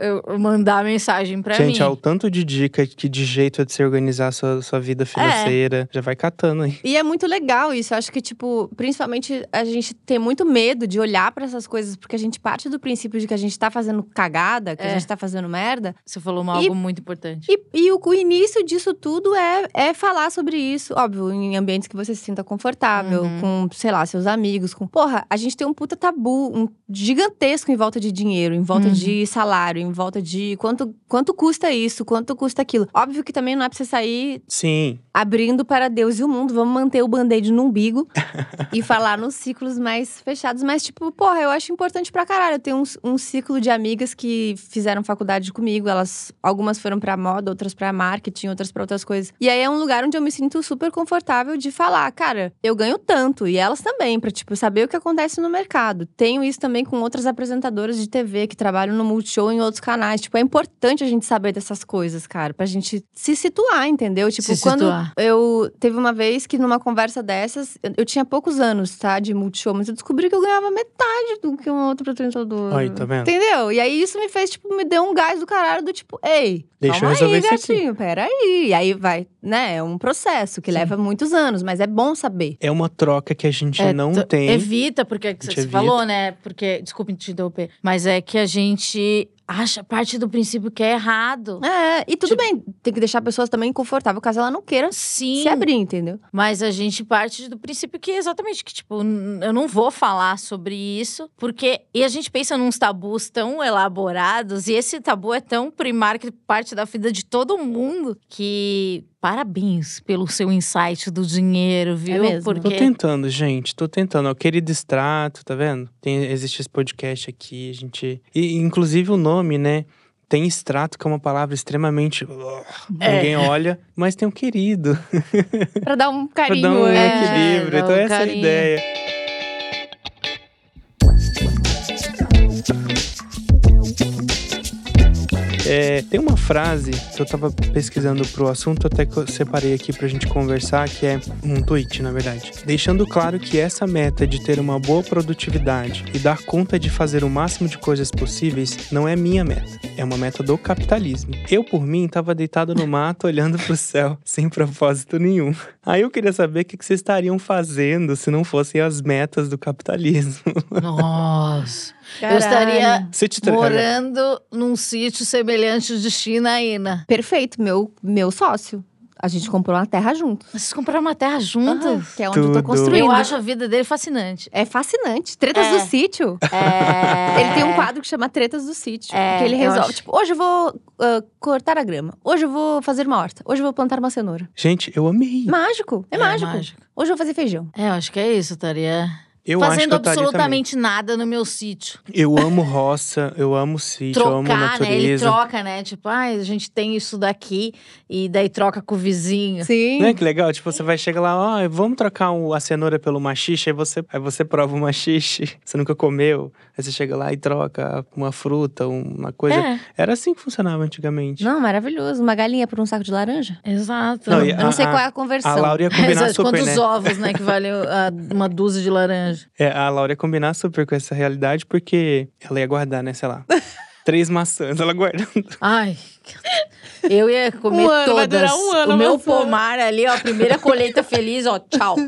eu, eu mandar mensagem pra Gente, mim. há o tanto de dica que de jeito de se organizar a sua, sua É. vida financeira. Já vai catando aí. E é muito legal isso. Eu acho que, tipo, principalmente a gente tem muito medo de olhar pra essas coisas, porque a gente parte do princípio de que a gente tá fazendo cagada, que a É. gente tá fazendo merda. Você falou uma, E- algo muito importante. E, e o, o início disso tudo é, é falar sobre isso. Óbvio, em ambientes que você se sinta confortável, Uhum. com, sei lá, seus amigos. Com... Porra, a gente tem um puta tabu um gigantesco em volta de dinheiro, em volta Uhum. de salário, em volta de quanto, quanto custa isso, quanto custa aquilo. Óbvio que também não é pra você sair Sim, abrindo para Deus e o mundo. Vamos manter o band-aid no umbigo e falar nos ciclos mais fechados. Mas, tipo, porra, eu acho importante pra caralho. Eu tenho um, um ciclo de amigas que fizeram faculdade comigo. Elas, algumas foram pra moda, outras pra marketing, outras pra outras coisas. E aí é um lugar onde eu me sinto super confortável de falar, cara, eu ganho tanto. E elas também, pra, tipo, saber o que acontece no mercado. Tenho isso também com outras apresentadoras de TV que trabalham no Multishow em outros canais. Tipo, é importante a gente saber dessas coisas, cara, pra gente se situar, entendeu? Tipo, Se quando situar. eu teve uma vez que numa conversa dessas, eu, eu tinha poucos anos, tá, de multishow, mas eu descobri que eu ganhava metade do que um outro apresentador. Aí, tá vendo? Entendeu? E aí isso me fez, tipo, me deu um gás do caralho do tipo, ei, Deixa eu calma resolver aí, gatinho, peraí. E aí vai, né, é um processo que Sim. leva muitos anos, mas é bom saber. é uma troca que a gente É, não tem. Evita, porque é que você evita. falou, né? Porque, desculpe te interromper, mas é que a gente Et acha parte do princípio que é errado. É, e tudo Tipo- bem, tem que deixar a pessoa também confortável, caso ela não queira Sim. se abrir, entendeu? Mas a gente parte do princípio que exatamente que, tipo, eu não vou falar sobre isso, porque. E a gente pensa nos tabus tão elaborados, e esse tabu é tão primário que parte da vida de todo mundo que. Parabéns pelo seu insight do dinheiro, viu? mesmo. Tô Porque. tentando, gente. Tô tentando. Ó, querido extrato, tá vendo? Tem, existe esse podcast aqui, a gente. E, inclusive, o nome, né? Tem extrato, que é uma palavra extremamente. É. Ninguém olha, mas tem um querido. Pra dar um pra carinho. dar um é, equilíbrio. dá Então, um essa é a carinho. ideia. É, tem uma frase que eu tava pesquisando pro assunto, até que eu separei aqui pra gente conversar, que é um tweet, na verdade. Deixando claro que essa meta de ter uma boa produtividade e dar conta de fazer o máximo de coisas possíveis não é minha meta. É uma meta do capitalismo. Eu, por mim, tava deitado no mato olhando pro céu, sem propósito nenhum. Aí eu queria saber o que que vocês estariam fazendo se não fossem as metas do capitalismo. Nossa. Eu Caralho. estaria Você te tra- morando num sítio semelhante de Chinaína. Perfeito, meu, meu sócio. A gente comprou uma terra junto. Vocês compraram uma terra juntos? Aham, que é onde eu tô Tudo. construindo. Eu acho a vida dele fascinante. É fascinante. Tretas É. do sítio. É... Ele tem um quadro que chama Tretas do Sítio. É, que ele eu resolve. acho- Tipo, hoje eu vou ah, cortar a grama. Hoje eu vou fazer uma horta. Hoje eu vou plantar uma cenoura. Gente, eu amei. Mágico. É, mágico. Hoje eu vou fazer feijão. É, eu acho que é isso. Eu estaria Eu acho que Fazendo absolutamente nada no meu sítio. Eu amo roça, eu amo sítio, eu amo Trocar, né? Ele natureza. troca, né? Tipo, ah, a gente tem isso daqui e daí troca com o vizinho. Sim. Não é que legal? Tipo, você vai chegar lá, ó, vamos trocar a cenoura pelo machixe, aí você, aí você prova o machixe, você nunca comeu, aí você chega lá e troca uma fruta, uma coisa. É, Era assim que funcionava antigamente. Não, maravilhoso. Uma galinha por um saco de laranja. exato. Não, eu e não sei a- qual é a conversão. A Laura ia combinar Exato, super, Quantos né? ovos, né, que vale a- uma dúzia de laranja. É, a Laura ia combinar super com essa realidade, porque ela ia guardar, né, sei lá, três maçãs, ela guardando. Ai, eu ia comer Um ano, vai todas. durar um ano o meu maçã. pomar ali, ó, primeira colheita feliz, ó, tchau.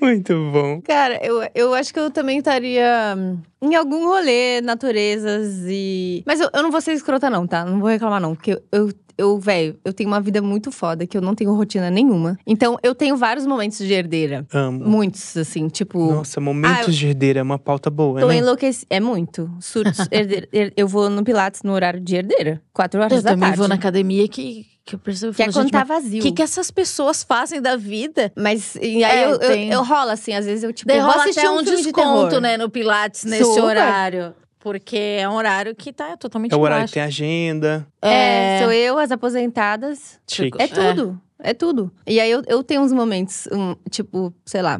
Muito bom. Cara, eu, eu acho que eu também estaria em algum rolê, naturezas e. Mas eu, eu não vou ser escrota, não, tá? Não vou reclamar, não. Porque eu, eu, eu velho, eu tenho uma vida muito foda, que eu não tenho rotina nenhuma. Então, eu tenho vários momentos de herdeira. Amo. Muitos, assim, tipo. Nossa, momentos Ah, eu- de herdeira é uma pauta boa, Tô né? enlouquecida. É muito. Surtos. herdeira- her- eu vou no Pilates no horário de herdeira. Quatro horas Eu da também tarde. vou na academia que, que eu percebo Que é quando gente, tá vazio. O que, que essas pessoas fazem da vida? Mas e aí É, eu, eu, eu rolo assim, às vezes eu tipo, Daí vou rola assistir até um, um filme de desconto, terror. né, no Pilates nesse Super. horário. Porque é um horário que tá totalmente É o horário baixo. que tem agenda. É, sou eu, as aposentadas. Chique. É tudo. É, tudo. E aí eu, eu tenho uns momentos, um, tipo, sei lá,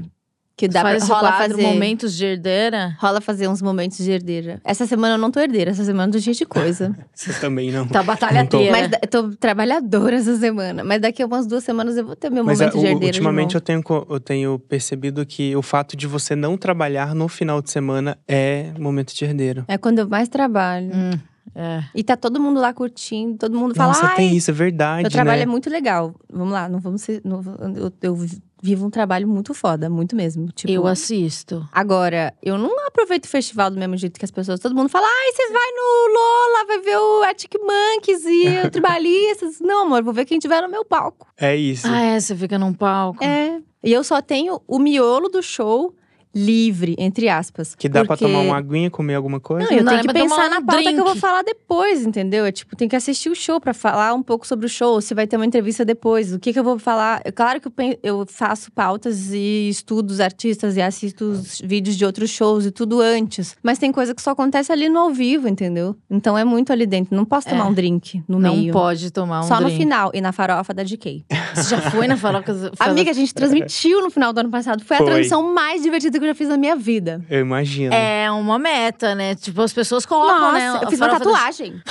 que dá Faz pra rola quadro fazer. momentos de herdeira. Rola fazer uns momentos de herdeira. Essa semana eu não tô herdeira, essa semana eu tô cheia de coisa. Você também não. Tá batalhadeira. Mas eu tô trabalhadora essa semana. Mas daqui a umas duas semanas eu vou ter meu Mas momento é, de herdeira. ultimamente de eu tenho, eu tenho percebido que o fato de você não trabalhar no final de semana é momento de herdeiro. É quando eu mais trabalho. Hum, é. E tá todo mundo lá curtindo, todo mundo fala, Nossa, ai, tem isso, é verdade, Meu trabalho né? é muito legal. Vamos lá, não vamos ser. não- eu, eu vivo um trabalho muito foda, muito mesmo. Tipo, Eu assisto. Agora, eu não aproveito o festival do mesmo jeito que as pessoas. Todo mundo fala, ai, você vai no Lola, vai ver o Arctic Monkeys e o Tribalistas. não, amor, vou ver quem tiver no meu palco. É isso. Ah, é, você fica num palco. É. E eu só tenho o miolo do show livre, entre aspas. que dá pra porque- tomar uma aguinha, comer alguma coisa. Não, eu Não, tenho é que pra pensar um na pauta que eu vou drink. falar depois, entendeu? É tipo, tem que assistir o show pra falar um pouco sobre o show, se vai ter uma entrevista depois, o que que eu vou falar. É Claro que eu, pen- eu faço pautas e estudo os artistas e assisto os vídeos de outros shows e tudo antes, mas tem coisa que só acontece ali no ao vivo, entendeu? Então é muito ali dentro, não posso tomar É. um drink no Não meio. pode tomar um Só no drink. final e na farofa da GK. Você já foi na farofa? Amiga, a gente transmitiu no final do ano passado. Foi, Foi. a transmissão mais divertida que eu já fiz na minha vida. Eu imagino. É uma meta, né? Tipo, as pessoas colocam, Nossa, né? eu fiz uma tatuagem.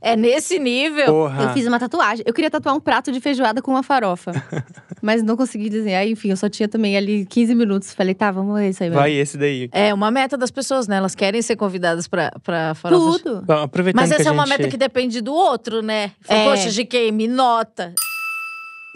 É nesse nível. Porra. Eu fiz uma tatuagem. Eu queria tatuar um prato de feijoada com uma farofa. mas não consegui desenhar. Enfim, eu só tinha também ali 15 minutos. Falei, tá, vamos ver isso aí mesmo. Vai esse daí. É uma meta das pessoas, né? Elas querem ser convidadas pra, pra farofa. Tudo. Bom, aproveitando Mas que essa a é uma gente... meta que depende do outro, né? Fala, É. Poxa, GK, me nota.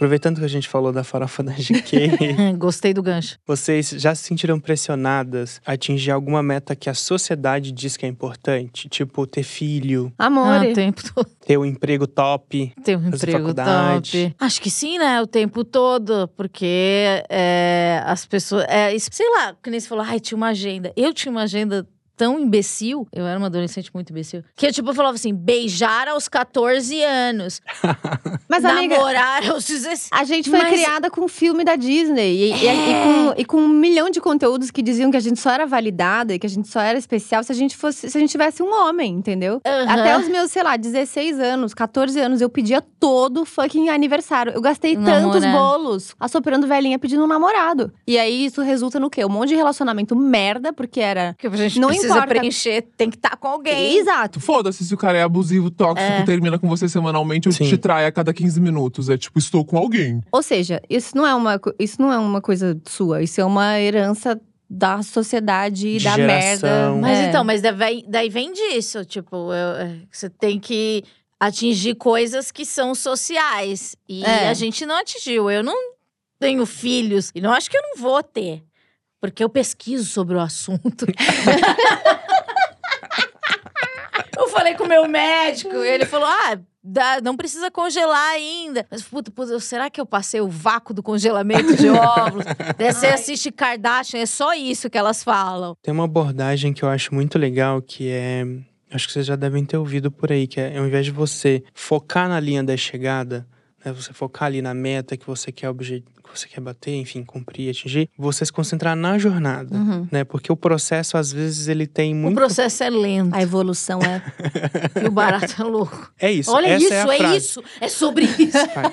Aproveitando que a gente falou da farofa da GK, Gostei do gancho. vocês já se sentiram pressionadas a atingir alguma meta que a sociedade diz que é importante? Tipo, ter filho, Amor. Ah, o tempo todo. ter um emprego top. Ter um emprego faculdade. top. Acho que sim, né? O tempo todo. Porque é, as pessoas. É, sei lá, que nem você falou, ai, tinha uma agenda. Eu tinha uma agenda tão imbecil. Eu era uma adolescente muito imbecil. Que eu, tipo, falava assim: beijar aos 14 anos. Mas, amiga, namorar aos 16. a gente foi Mas- criada com filme da Disney. E, e- e com, e com um milhão de conteúdos que diziam que a gente só era validada e que a gente só era especial se a gente fosse, se a gente tivesse um homem, entendeu? Aham. Até os meus, sei lá, 16 anos, 14 anos, eu pedia todo fucking aniversário. Eu gastei tantos bolos assoprando velhinha pedindo um namorado. E aí isso resulta no quê? Um monte de relacionamento merda, porque era. Que a gente Não precisa importa. preencher, tem que estar com alguém. Exato. Foda-se se o cara é abusivo, tóxico, termina com você semanalmente ou Sim. te trai a cada 15 minutos. É tipo, estou com alguém. Ou seja, isso não é uma, isso não é uma coisa sua, isso é uma herança da sociedade e De da geração. merda. Mas É. então, mas daí, daí vem disso, tipo, eu- é, você tem que atingir coisas que são sociais. E É. a gente não atingiu. Eu não tenho filhos e não acho que eu não vou ter. Porque eu pesquiso sobre o assunto. eu falei com o meu médico, e ele falou: ah. dá- não precisa congelar ainda. Mas, puta, puta, será que eu passei o vácuo do congelamento de óvulos? Daí você assiste Kardashian, é só isso que elas falam. Tem uma abordagem que eu acho muito legal, que é. Acho que vocês já devem ter ouvido por aí, que é ao invés de você focar na linha da chegada, né, você focar ali na meta que você quer, obje- que você quer bater, enfim, cumprir, atingir, você se concentrar na jornada, Uhum. né? Porque o processo, às vezes, ele tem O muito. processo é lento. A evolução é. E o barato é louco. É isso. Olha essa isso, é, a é, isso. É sobre isso. Vai.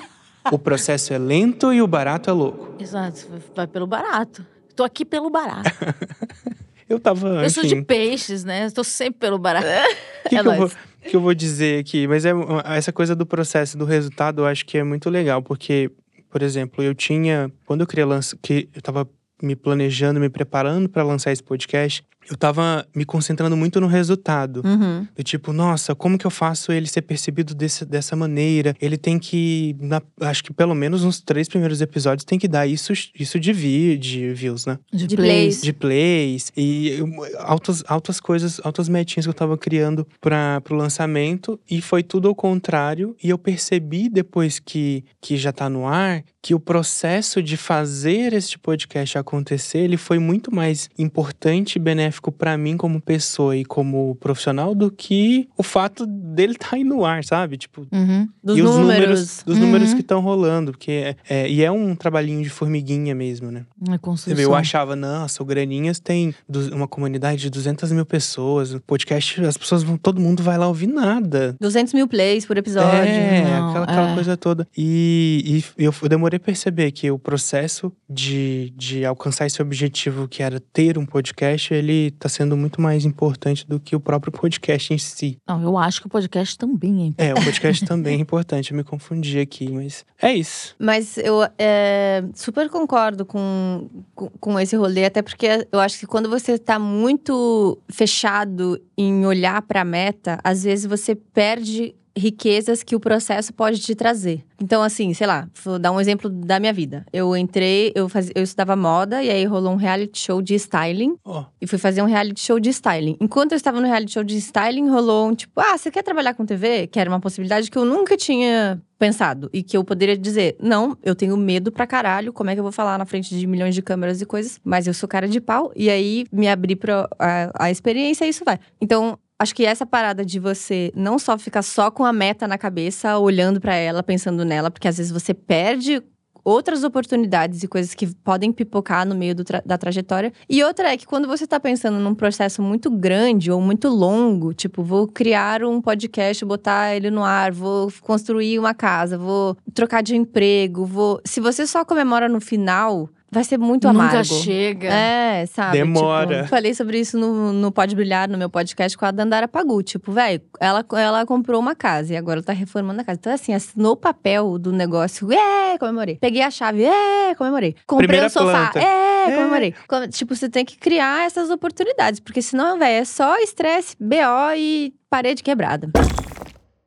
O processo é lento e o barato é louco. Exato, vai pelo barato. Tô aqui pelo barato. Eu tava. Eu sou de peixes, né? Tô sempre pelo barato. O que, É que, eu nóis. vou, que eu vou dizer aqui? Mas é essa coisa do processo, do resultado, eu acho que é muito legal, porque, por exemplo, eu tinha. Quando eu queria lançar. Que eu tava me planejando, me preparando para lançar esse podcast, eu tava me concentrando muito no resultado. Uhum. Do tipo, nossa, como que eu faço ele ser percebido desse, dessa maneira? Ele tem que, na- acho que pelo menos nos três primeiros episódios, tem que dar isso, isso de, vi, de views, né? De, De plays. de plays e eu- altas, altas coisas, altas metinhas que eu tava criando para pro lançamento e foi tudo ao contrário e eu percebi depois que, que já tá no ar que o processo de fazer este podcast acontecer, ele foi muito mais importante e benéfico para mim como pessoa e como profissional do que o fato dele tá aí no ar, sabe? Tipo, Uhum. Dos e os números. dos números Uhum. que estão rolando, porque é, é- e é um trabalhinho de formiguinha mesmo, né? É construção. eu achava, nossa, o Graninhas tem uma comunidade de 200 mil pessoas. O podcast, as pessoas vão, todo mundo vai lá ouvir nada. 200 mil plays por episódio. É, Não, aquela, aquela é. coisa toda. E, e eu, eu demorei a perceber que o processo de, de alcançar esse objetivo, que era ter um podcast, ele tá sendo muito mais importante do que o próprio podcast em si. Não, eu acho que o podcast também é É, o podcast também é importante. Eu me confundi aqui, mas é isso. Mas eu é, super concordo com, com, com esse rolê, até porque eu acho que quando você tá muito fechado em olhar pra meta, às vezes você perde riquezas que o processo pode te trazer. Então, assim, sei lá, vou dar um exemplo da minha vida. Eu entrei, eu, fazia, eu estudava moda e aí rolou um reality show de styling. Ó, E fui fazer um reality show de styling. Enquanto eu estava no reality show de styling, rolou um tipo: ah, você quer trabalhar com TV? Que era uma possibilidade que eu nunca tinha pensado. E que eu poderia dizer: não, eu tenho medo pra caralho. Como é que eu vou falar na frente de milhões de câmeras e coisas? Mas eu sou cara de pau. E aí me abri pra a, a experiência e isso vai. Então. Acho que essa parada de você não só ficar só com a meta na cabeça, olhando pra ela, pensando nela, porque às vezes você perde outras oportunidades e coisas que podem pipocar no meio tra- da trajetória. E outra é que quando você tá pensando num processo muito grande ou muito longo, tipo, vou criar um podcast, botar ele no ar, vou construir uma casa, vou trocar de emprego, vou. Se você só comemora no final, vai ser muito Nunca amargo. chega. É, sabe? Demora. Tipo, falei sobre isso no, no Pode Brilhar, no meu podcast com a Dandara Pagu. Tipo, velho, ela, ela comprou uma casa e agora ela tá reformando a casa. Então, assim, assinou o papel do negócio. É, comemorei. Peguei a chave. É, comemorei. Comprei Primeira o sofá. planta. É, É. comemorei. Com- Tipo, você tem que criar essas oportunidades. Porque senão, velho, é só estresse, BO e parede quebrada.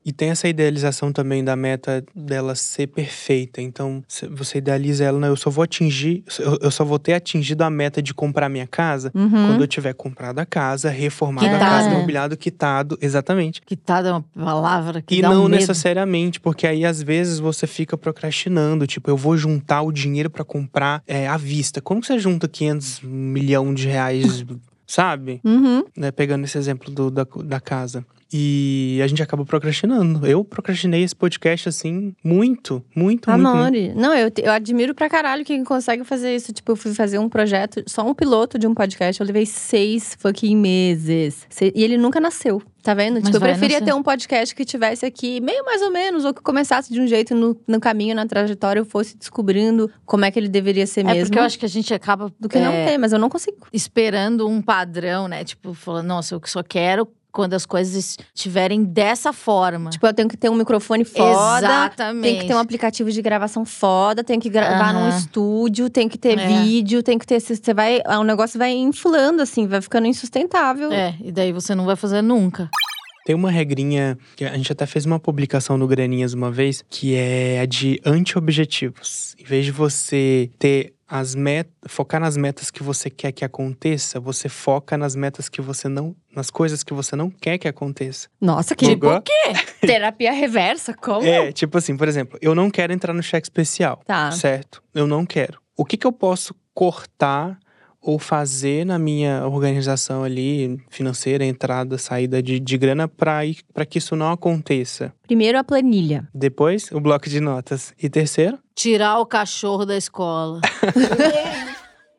E tem essa idealização também da meta dela ser perfeita. Então, você idealiza ela, né? Eu só vou atingir, eu só vou ter atingido a meta de comprar minha casa Uhum. quando eu tiver comprado a casa, reformado a Quitado. casa, É. imobiliado, quitado. Exatamente. Quitada é uma palavra que E não um necessariamente, porque aí às vezes você fica procrastinando. Tipo, eu vou juntar o dinheiro pra comprar é, à vista. Como você junta 500 milhões de reais, sabe? Uhum. né, pegando esse exemplo do- da, da casa. E a gente acaba procrastinando. Eu procrastinei esse podcast, assim, muito, muito, muito. muito. Amore. Não, eu, te- eu admiro pra caralho quem consegue fazer isso. Tipo, eu fui fazer um projeto, só um piloto de um podcast, eu levei seis fucking meses. Se- E ele nunca nasceu. Tá vendo? Mas tipo, eu preferia nascer. ter um podcast que tivesse aqui meio mais ou menos, ou que começasse de um jeito no, no caminho, na trajetória, eu fosse descobrindo como é que ele deveria ser É mesmo. porque eu acho que a gente acaba Do que não é, ter, mas eu não consigo. esperando um padrão, né? Tipo, falando, nossa, eu só quero quando as coisas estiverem dessa forma. Tipo, eu tenho que ter um microfone foda. Exatamente. Tem que ter um aplicativo de gravação foda, tem que gravar num Aham. estúdio, tem que ter É. vídeo, tem que ter. Você vai. O negócio vai inflando, assim, vai ficando insustentável. É, e daí você não vai fazer nunca. Tem uma regrinha, que a gente até fez uma publicação no Graninhas uma vez, que é a de anti-objetivos. Em vez de você ter as metas, focar nas metas que você quer que aconteça, você foca nas metas que você não, nas coisas que você não quer que aconteça. Nossa, que Tipo o quê? terapia reversa, como? É, tipo assim, por exemplo, eu não quero entrar no cheque especial. Tá. Certo? Eu não quero. O que que eu posso cortar ou fazer na minha organização ali, financeira, entrada, saída de, de grana, para que isso não aconteça? Primeiro, a planilha. Depois, o bloco de notas. E terceiro? Tirar o cachorro da escola.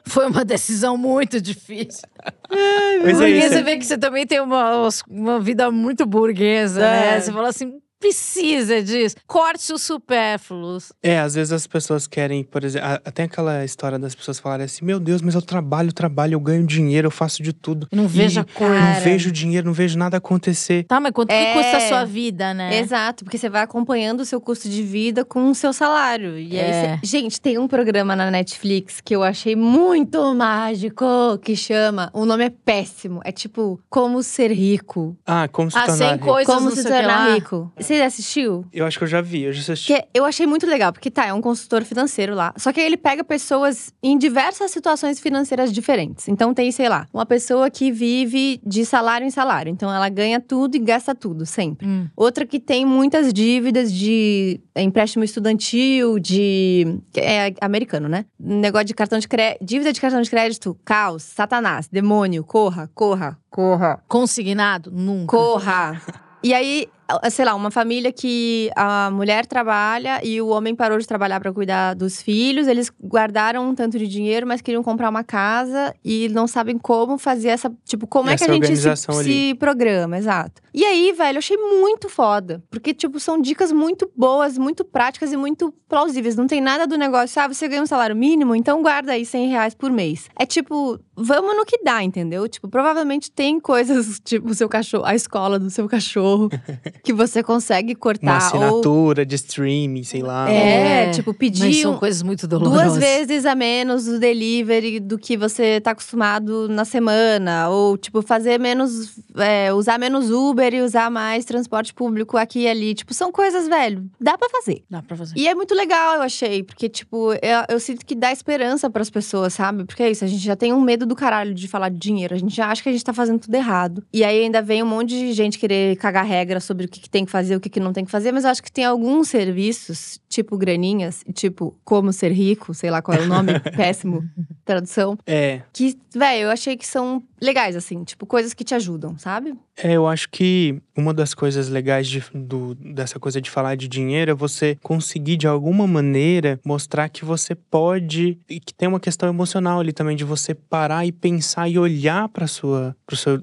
Foi uma decisão muito difícil. Pois é, Porque isso você é- vê que você também tem uma, uma vida muito burguesa, né? É. Você fala assim, precisa disso. Corte os supérfluos. É, às vezes as pessoas querem, por exemplo, até aquela história das pessoas falarem assim: meu Deus, mas eu trabalho, trabalho, eu ganho dinheiro, eu faço de tudo. E não vejo a cor. Não vejo dinheiro, não vejo nada acontecer. Tá, mas quanto É. que custa a sua vida, né? Exato, porque você vai acompanhando o seu custo de vida com o seu salário. E aí, É. você- gente, tem um programa na Netflix que eu achei muito mágico, que chama. O nome é péssimo. É tipo Como Ser Rico. Ah, como se Ah, tornar sem rico. coisas, Como se tornar rico. Você assistiu? Eu acho que eu já vi, eu já assisti. Que eu achei muito legal, porque tá, é um consultor financeiro lá. Só que aí ele pega pessoas em diversas situações financeiras diferentes. Então tem, sei lá, uma pessoa que vive de salário em salário. Então ela ganha tudo e gasta tudo, sempre. Hum. Outra que tem muitas dívidas de empréstimo estudantil, de. É americano, né? Negócio de cartão de crédito. Dívida de cartão de crédito, caos, satanás, demônio, corra, corra, corra. Consignado? Nunca. Corra! E aí, sei lá, uma família que a mulher trabalha e o homem parou de trabalhar para cuidar dos filhos. Eles guardaram um tanto de dinheiro, mas queriam comprar uma casa e não sabem como fazer essa. Tipo, como é Essa que a gente se, se programa, exato. E aí, velho, eu achei muito foda. Porque, tipo, são dicas muito boas, muito práticas e muito plausíveis. Não tem nada do negócio, ah, você ganha um salário mínimo, então guarda aí 100 reais por mês. É tipo, vamos no que dá, entendeu? Tipo, provavelmente tem coisas, tipo, o seu cachorro, a escola do seu cachorro, que você consegue Uma cortar. ou assinatura de streaming, sei lá. é, É, tipo, Mas pedir são um- coisas muito dolorosas. duas vezes a menos o delivery do que você tá acostumado na semana. Ou, tipo, fazer menos. é, usar menos Uber e usar mais transporte público aqui e ali. Tipo, são coisas, velho, dá pra fazer. Dá pra fazer. E é muito legal, eu achei, porque, tipo, eu, eu sinto que dá esperança pras pessoas, sabe? Porque é isso, a gente já tem um medo do caralho de falar de dinheiro, a gente já acha que a gente tá fazendo tudo errado. E aí ainda vem um monte de gente querer cagar regra sobre o que, que tem que fazer, o que, que não tem que fazer, mas eu acho que tem alguns serviços, tipo graninhas, e tipo como ser rico, sei lá qual é o nome, péssimo tradução, É, que, velho, eu achei que são legais, assim, tipo, coisas que te ajudam, sabe? é, eu acho que uma das coisas legais de- do- dessa coisa de falar de dinheiro é você conseguir, de alguma maneira, mostrar que você pode. E que tem uma questão emocional ali também, de você parar e pensar e olhar pra sua,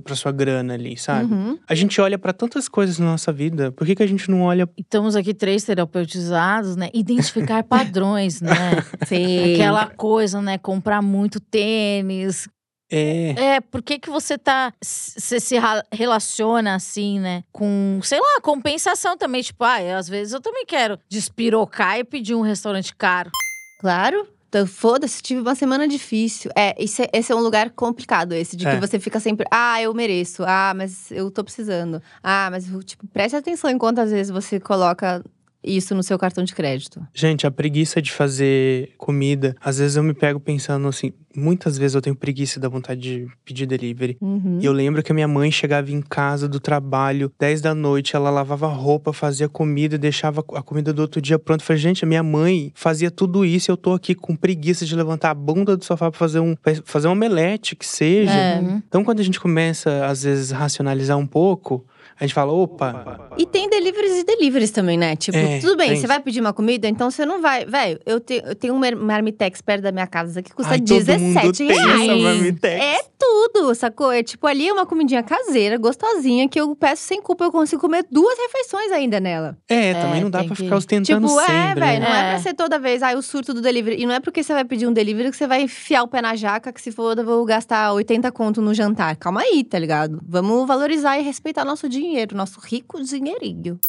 pra sua grana ali, sabe? Uhum. A gente olha pra tantas coisas na nossa vida, por que, que a gente não olha. Estamos aqui três terapeutizados, né? Identificar padrões, né? Sim. Aquela coisa, né? Comprar muito tênis. É. É, por que que você tá… Você se relaciona assim, né? Com, sei lá, compensação também. Tipo, ah, às vezes eu também quero despirocar e pedir um restaurante caro. Claro. Então, foda-se, tive uma semana difícil. É, esse, é- esse é um lugar complicado, esse, de É. que você fica sempre, ah, eu mereço, ah, mas eu tô precisando. Ah, mas, tipo, preste atenção em quantas vezes você coloca isso no seu cartão de crédito. Gente, a preguiça de fazer comida, às vezes eu me pego pensando assim, muitas vezes eu tenho preguiça da vontade de pedir delivery. Uhum. E eu lembro que a minha mãe chegava em casa do trabalho, 10 da noite, ela lavava roupa, fazia comida e deixava a comida do outro dia pronta. Eu falei, gente, a minha mãe fazia tudo isso e eu tô aqui com preguiça de levantar a bunda do sofá pra fazer um, pra fazer um omelete, que seja. É. Uhum. Então, quando a gente começa, às vezes, a racionalizar um pouco, a gente fala, opa, E tem deliveries e deliveries também, né? Tipo, É, tudo bem, você vai pedir uma comida, então você não vai. Velho, eu, te- eu tenho um mar- marmitex perto da minha casa que custa ai, todo mundo 17 tem essa reais. É tudo, sacou? É tipo, ali é uma comidinha caseira, gostosinha, que eu peço sem culpa, eu consigo comer duas refeições ainda nela. É, É, também não dá pra que- ficar ostentando Tipo, sempre. é, velho, né? não é É. pra ser toda vez, ah, o surto do delivery. E não é porque você vai pedir um delivery que você vai enfiar o pé na jaca, que se for, eu vou gastar 80 conto no jantar. Calma aí, tá ligado? Vamos valorizar e respeitar nosso dinheiro, nosso rico dinheirinho.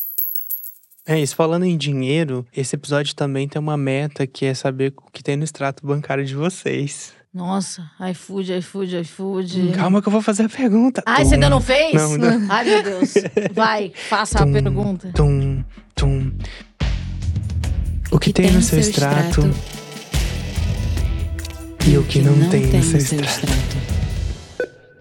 É isso, falando em dinheiro, esse episódio também tem uma meta que é saber o que tem no extrato bancário de vocês. Nossa, iFood, iFood, iFood. Calma que eu vou fazer a pergunta. Ai, você ainda não fez? Não, ainda- Ai, meu Deus. Vai, faça a Tum, pergunta. Tum, tum. O que, tem, no seu extrato, e o que, não, tem, no seu extrato.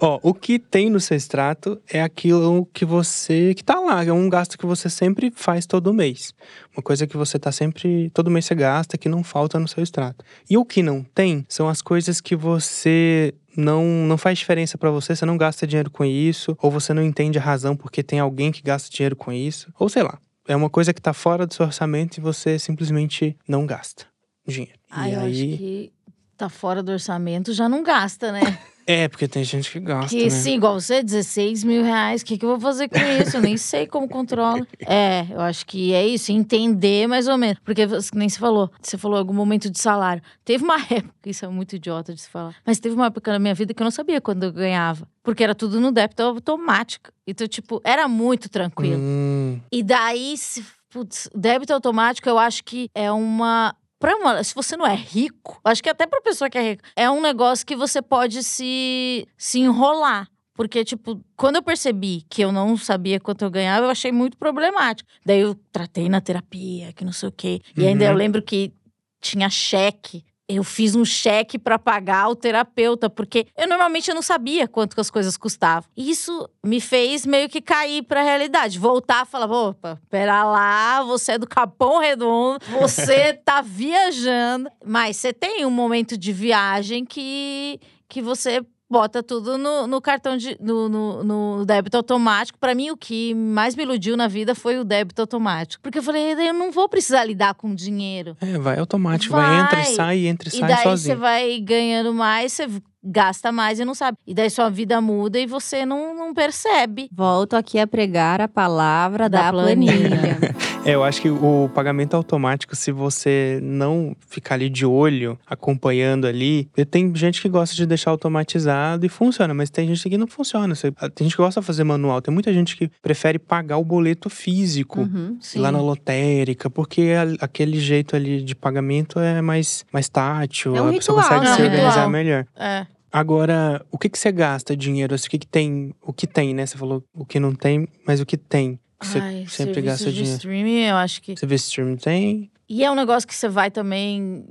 Ó, o que tem no seu extrato é aquilo que você. que tá lá. É um gasto que você sempre faz todo mês. Uma coisa que você tá sempre. todo mês você gasta, que não falta no seu extrato. E o que não tem são as coisas que você não, não faz diferença pra você, você não gasta dinheiro com isso, ou você não entende a razão porque tem alguém que gasta dinheiro com isso, ou sei lá. É uma coisa que tá fora do seu orçamento e você simplesmente não gasta dinheiro. Ah, e eu aí. acho que tá fora do orçamento, já não gasta, né? É, porque tem gente que gasta. Que né? sim, igual você, 16 mil reais, o que, que eu vou fazer com isso? Eu nem sei como controla. É, eu acho que é isso, entender mais ou menos. Porque nem se falou, você falou algum momento de salário. Teve uma época, isso é muito idiota de se falar, mas teve uma época na minha vida que eu não sabia quando eu ganhava. Porque era tudo no débito automático. Então, tipo, era muito tranquilo. Hum, E daí, se, putz, débito automático, eu acho que é uma. Pra se você não é rico, acho que até pra pessoa que é rica, é um negócio que você pode se, se enrolar. Porque, tipo, quando eu percebi que eu não sabia quanto eu ganhava, eu achei muito problemático. Daí eu tratei na terapia, que não sei o quê. E ainda Uhum. eu lembro que tinha cheque. Eu fiz um cheque pra pagar o terapeuta, porque eu normalmente eu não sabia quanto que as coisas custavam. E Isso me fez meio que cair pra realidade, voltar a falar, opa, pera lá, você é do Capão Redondo, você tá viajando, mas você tem um momento de viagem que que você bota tudo no, no cartão de no, no, no débito automático. Pra mim, o que mais me iludiu na vida foi o débito automático, porque eu falei, eu não vou precisar lidar com dinheiro. é, vai automático, vai, entra e Vai. sai, entra e, E sai daí você sozinho. vai ganhando mais, você gasta mais e não sabe. E daí sua vida muda e você não, não percebe. Volto aqui a pregar a palavra Da da, planilha. planilha. É, eu acho que o pagamento automático, se você não ficar ali de olho, acompanhando ali, tem gente que gosta de deixar automatizado e funciona, mas tem gente que não funciona. Você- Tem gente que gosta de fazer manual, tem muita gente que prefere pagar o boleto físico. Uhum. Lá na lotérica, porque aquele jeito ali de pagamento é mais, mais tátil, É um a pessoa ritual, consegue né? se É organizar ritual. melhor. É. Agora, o que que você gasta dinheiro? O que que tem? O que tem, né? Você falou o que não tem, mas o que tem? Você Ai, sempre gasta de dinheiro. streaming, eu acho que. Você vê stream tem? E é um negócio que você vai também.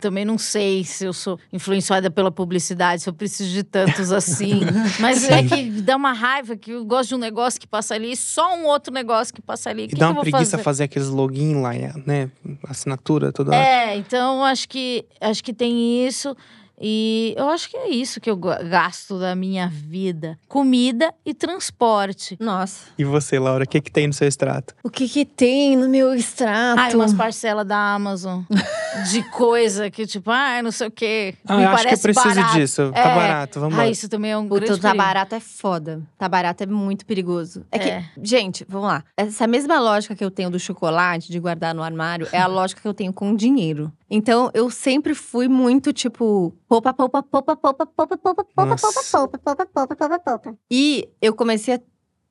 Também não sei se eu sou influenciada pela publicidade, se eu preciso de tantos assim. Mas é que dá uma raiva que eu gosto de um negócio que passa ali, e só um outro negócio que passa ali. E que, dá que uma preguiça fazer? fazer aqueles login lá, né? Assinatura toda hora. É, então acho que acho que tem isso. E eu acho que é isso que eu gasto da minha vida: comida e transporte. Nossa. E você, Laura, o que que tem no seu extrato? O que que tem no meu extrato? Ai, umas parcelas da Amazon de coisa que, tipo, ai, não sei o quê. Ah, me eu acho que eu parece preciso barato. disso. Tá É. barato, vamos Ah, lá. isso também é um grande o tá barato é foda. Tá barato é muito perigoso. É que, É. gente, vamos lá. Essa mesma lógica que eu tenho do chocolate, de guardar no armário, é a lógica que eu tenho com dinheiro. Então, eu sempre fui muito, tipo, poupa, poupa, poupa, poupa, poupa, poupa, poupa, poupa, poupa, poupa, poupa, poupa, poupa. E eu comecei a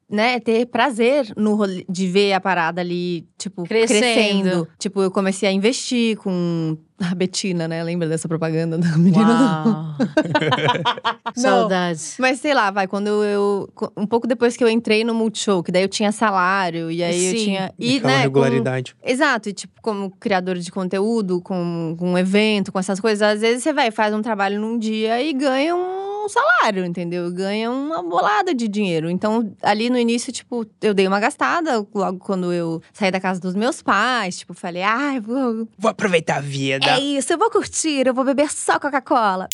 né, ter prazer no rolê, de ver a parada ali, tipo, Crescendo. crescendo. Tipo, eu comecei a investir com a Betina, né? Lembra dessa propaganda da menina? Não. Saudades. Mas sei lá, vai, quando eu. Um pouco depois que eu entrei no Multishow, que daí eu tinha salário, e aí eu Sim. tinha. E, Aquela né, regularidade. como- exato, e tipo, como criador de conteúdo, com, com um evento, com essas coisas, às vezes você vai, faz um trabalho num dia e ganha um salário, entendeu? Ganha uma bolada de dinheiro. Então, ali no início, tipo, eu dei uma gastada logo quando eu saí da casa dos meus pais. Tipo, falei, ai, vou, Vou aproveitar a vida. é isso, eu vou curtir, eu vou beber só Coca-Cola.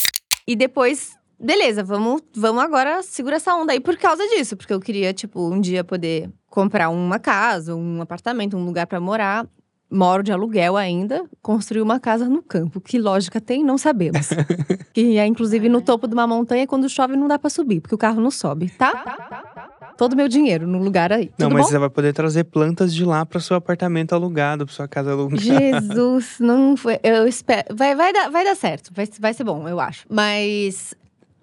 E depois, beleza, vamos, vamos agora segurar essa onda aí por causa disso. Porque eu queria, tipo, um dia poder comprar uma casa, um apartamento, um lugar pra morar. Moro de aluguel ainda, construir uma casa no campo. Que lógica tem, não sabemos. que é, inclusive, no topo de uma montanha, quando chove não dá pra subir, porque o carro não sobe, tá? Todo o meu dinheiro no lugar aí. Não, Tudo mas bom? você vai poder trazer plantas de lá para seu apartamento alugado, para sua casa alugada. Jesus, não foi. Eu espero. Vai, vai, dar, vai dar certo. Vai, vai ser bom, eu acho. Mas.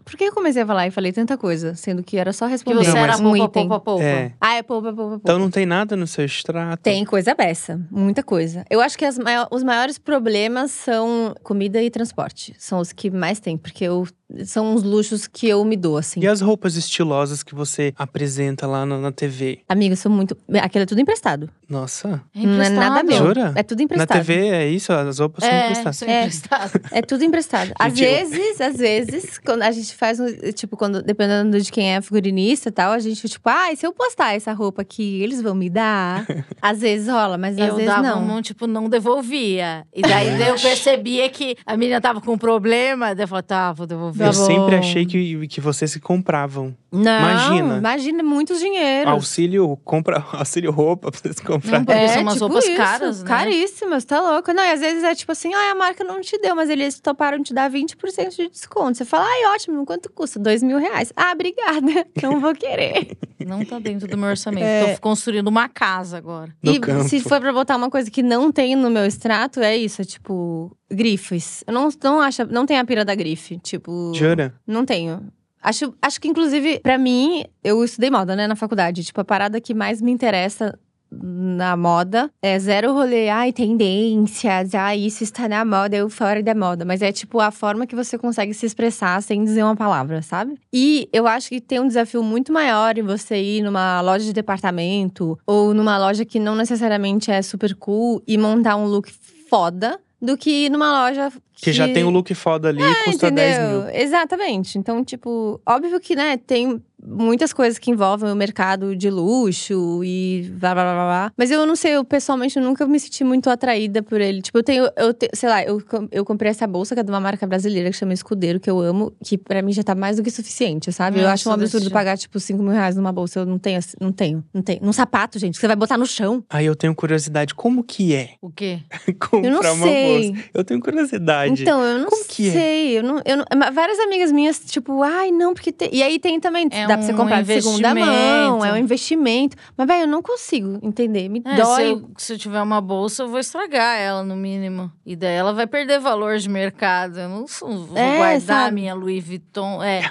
Por que eu comecei a falar e falei tanta coisa? Sendo que era só Que responder você Não, era mas- um poupa, item. poupa, poupa. É. Ah, é poupa, poupa, poupa. Então não tem nada no seu extrato. Tem coisa beça, muita coisa. Eu acho que as mai- os maiores problemas são comida e transporte. São os que mais tem, porque eu são uns luxos que eu me dou, assim. E as roupas estilosas que você apresenta lá na, na TV? Amiga, eu sou muito. Aquilo é tudo emprestado. Nossa, É Não é nada emprestado. meu. Jura? É tudo na emprestado. TV é isso? As roupas são É, emprestadas. isso é emprestado. É tudo emprestado. Às vezes, às vezes, quando a gente faz, um, tipo, quando, dependendo de quem é figurinista e tal, a gente, tipo, ah, e se eu postar essa roupa aqui, eles vão me dar? às vezes rola, mas às Eu vezes dava não. um, tipo, não devolvia. E daí daí eu percebia que a menina tava com um problema. Daí eu falei, tá, vou devolver. Eu Tá sempre bom. achei que, que vocês se compravam. Não, Imagina. imagina muitos dinheiros. Auxílio, compra, auxílio roupa pra vocês comprarem. Não, porque são umas roupas tipo isso, caras, né? Caríssimas, tá louco. Não, e às vezes é tipo assim, ah, a marca não te deu, mas eles toparam te dar 20% de desconto. Você fala, ai, ótimo, quanto custa? Dois mil reais. Ah, obrigada, não vou querer. Não tá dentro do meu orçamento. É. Tô construindo uma casa agora. No e campo. se for pra botar uma coisa que não tem no meu extrato, é isso, é tipo, grifes. Eu não, não acho, não tenho a pira da grife, tipo… Jura? Não tenho. Acho, acho que, inclusive, pra mim, eu estudei moda, né, na faculdade. Tipo, a parada que mais me interessa na moda é zero rolê, ai, tendências, ai, isso está na moda, eu fora da moda. Mas é, tipo, a forma que você consegue se expressar sem dizer uma palavra, sabe? E eu acho que tem um desafio muito maior em você ir numa loja de departamento ou numa loja que não necessariamente é super cool e montar um look foda do que numa loja Que já tem o look foda ali e custa 10 mil. Entendeu? Exatamente. Então, tipo, óbvio que, né, tem muitas coisas que envolvem o mercado de luxo e blá blá blá blá. blá. Mas eu não sei, eu pessoalmente nunca me senti muito atraída por ele. Tipo, eu tenho, eu te- sei lá, eu, eu comprei essa bolsa que é de uma marca brasileira que chama Escudeiro, que eu amo, que pra mim já tá mais do que suficiente, sabe? eu Nossa, acho um absurdo desse- pagar, tipo, 5 mil reais numa bolsa. Eu não tenho, assim- não tenho, não tenho. Num sapato, gente, que você vai botar no chão. Aí eu tenho curiosidade, como que é O quê? comprar Eu não uma sei. bolsa? Eu tenho curiosidade. Então, eu não Como que é? sei. Eu não, eu não- várias amigas minhas, tipo, ai, não, porque tem. E aí tem também, É dá pra você um comprar de segunda mão, é um investimento. Mas, velho, eu não consigo entender. Me É, dói. Se eu, se eu tiver uma bolsa, eu vou estragar ela, no mínimo. E daí ela vai perder valor de mercado. Eu não sou- vou É, guardar sabe? a minha Louis Vuitton. É,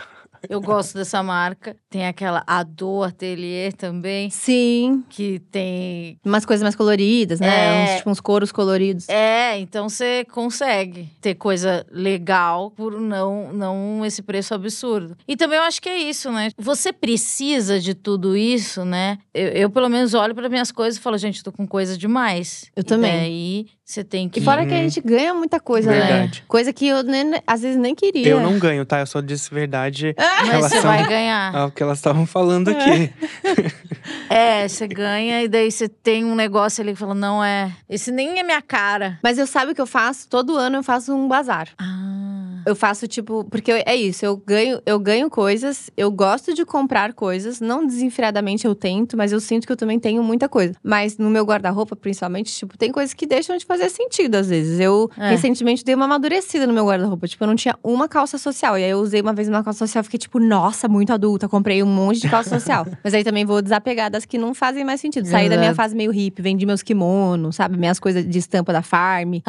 eu gosto dessa marca. Tem aquela Ado Atelier também, Sim. que tem. Umas coisas mais coloridas, né? É. Uns, tipo, uns coros coloridos. É, então você consegue ter coisa legal por não, não esse preço absurdo. E também eu acho que é isso, né? Você precisa de tudo isso, né? Eu, eu, pelo menos, olho para minhas coisas e falo, gente, tô com coisa demais. Eu E também. daí você tem que. E fora que a gente ganha muita coisa, né? Verdade. Coisa que eu nem- às vezes nem queria. Eu não ganho, tá? Eu só disse verdade Mas você vai ganhar. ao que elas estavam falando aqui. É, você ganha e daí você tem um negócio ali que fala, não é. Esse nem é minha cara. Mas eu sabe o que eu faço? Todo ano eu faço um bazar. Ah. Eu faço, tipo, porque eu- é isso, eu ganho, eu ganho coisas, eu gosto de comprar coisas, não desenfreadamente eu tento, mas eu sinto que eu também tenho muita coisa. Mas no meu guarda-roupa, principalmente, tipo, tem coisas que deixam de fazer sentido às vezes. Eu É. recentemente dei uma amadurecida no meu guarda-roupa, tipo, eu não tinha uma calça social. E aí eu usei uma vez uma calça social, fiquei tipo, nossa, muito adulta, comprei um monte de calça social. mas aí também vou desapegar das que não fazem mais sentido. Saí da minha fase meio hippie, vendi meus kimonos, sabe, minhas coisas de estampa da Farm.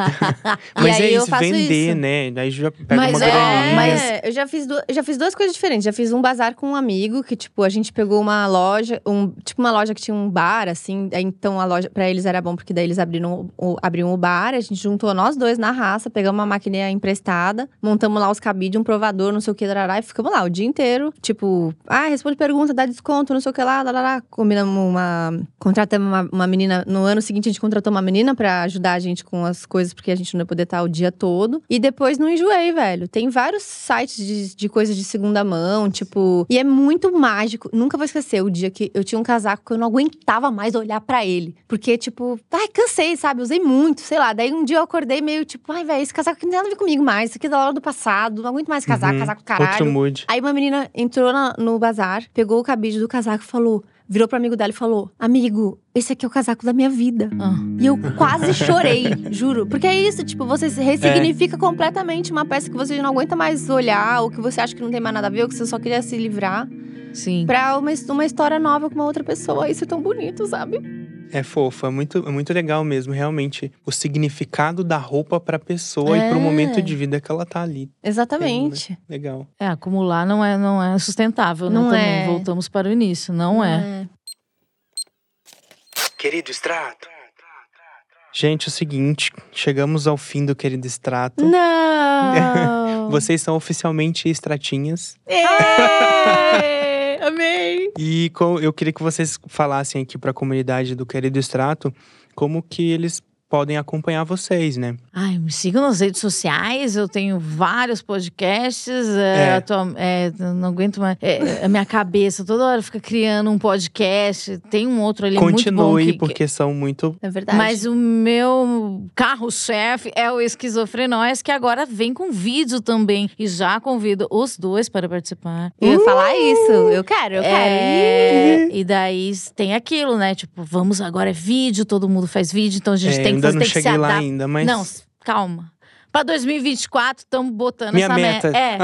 E Mas aí é eu isso, faço vender, isso. né? Daí já pega Mas uma é, mas- eu já fiz, du- eu já fiz duas coisas diferentes. Já fiz um bazar com um amigo, que, tipo, a gente pegou uma loja, um, tipo, uma loja que tinha um bar, assim. Então a loja, pra eles era bom, porque daí eles abriram o, abriam o bar. A gente juntou nós dois na raça, pegamos uma maquininha emprestada, montamos lá os cabides, um provador, não sei o que, darará, e ficamos lá o dia inteiro. Tipo, ah, responde pergunta, dá desconto, não sei o que lá, darará. Combinamos uma. Contratamos uma, uma menina. No ano seguinte, a gente contratou uma menina pra ajudar a gente com as coisas, porque a gente não ia poder estar o dia todo. E depois não enjoei, velho. Tem vários sites de, de coisas de segunda mão, tipo. E é muito mágico. Nunca vou esquecer o dia que eu tinha um casaco que eu não aguentava mais olhar pra ele. Porque, tipo, ai, cansei, sabe? Usei muito, sei lá. Daí um dia eu acordei meio tipo, ai, velho, esse casaco aqui não tem nada a ver comigo mais. Isso aqui é da hora do passado. Não aguento mais casaco, Uhum. casaco caralho. Outro mood. Aí uma menina entrou na- no bazar, pegou o cabide do casaco e falou. Virou pro amigo dela e falou: Amigo, esse aqui é o casaco da minha vida. Ah. E eu quase chorei, juro. Porque é isso, tipo, você se ressignifica completamente uma peça que você não aguenta mais olhar, ou que você acha que não tem mais nada a ver, ou que você só queria se livrar, Sim. pra uma, uma história nova com uma outra pessoa. Isso é tão bonito, sabe? É fofo, é muito, é muito legal mesmo, realmente. O significado da roupa pra pessoa e pro É. momento de vida que ela tá ali. Exatamente. Legal. É, acumular não é, não é sustentável, Não né? Também é. voltamos para o início, não é. Querido extrato. Gente, é o seguinte, chegamos ao fim do querido extrato. Não! Vocês são oficialmente extratinhas. Amei! E eu queria que vocês falassem aqui pra comunidade do Querido Extrato como que eles podem acompanhar vocês, né? Ai, me sigam nas redes sociais, eu tenho vários podcasts. é, É. atual- é, eu não aguento mais. é, a minha cabeça toda hora fica criando um podcast. Tem um outro ali muito bom. Continue, que- que- porque são muito. É verdade. Mas o meu carro-chefe é o Esquizofrenóias, que agora vem com vídeo também. E já convido os dois para participar. Eu ia falar isso. Eu quero, eu quero. É, e daí tem aquilo, né? Tipo, vamos agora é vídeo, todo mundo faz vídeo, então a gente É, tem ainda não cheguei lá ainda, mas. Não, calma. Pra 2024, estamos botando Minha essa meta. É.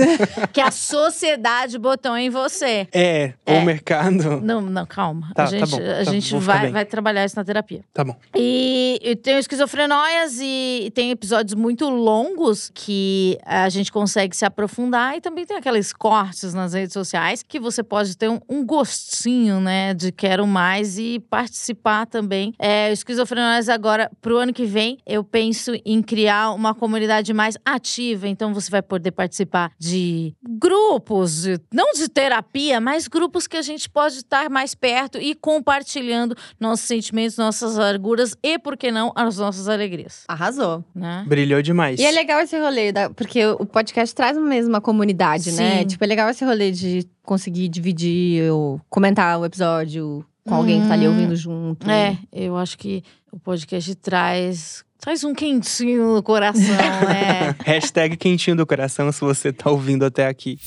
que a sociedade botou em você. É, É. o mercado. Não, não, calma. Tá, a tá gente, bom, a tá, gente ficar vai, vai trabalhar isso na terapia. Tá bom. E, e tem esquizofrenóias e tem episódios muito longos que a gente consegue se aprofundar e também tem aqueles cortes nas redes sociais que você pode ter um, um gostinho, né, de quero mais e participar também. É, esquizofrenóias agora pro ano que vem eu penso em criar uma comunidade mais ativa, então você vai poder participar de grupos, não de terapia, mas grupos que a gente pode estar mais perto e compartilhando nossos sentimentos, nossas larguras e, por que não, as nossas alegrias, Arrasou. né? Brilhou demais. E é legal esse rolê, da- porque o podcast traz mesmo uma comunidade, né? Sim. Tipo, é legal esse rolê de conseguir dividir ou comentar o episódio com alguém que tá ali Hum. ouvindo junto. É, eu acho que o podcast traz. Traz um quentinho no coração, né? Hashtag quentinho do coração se você tá ouvindo até aqui.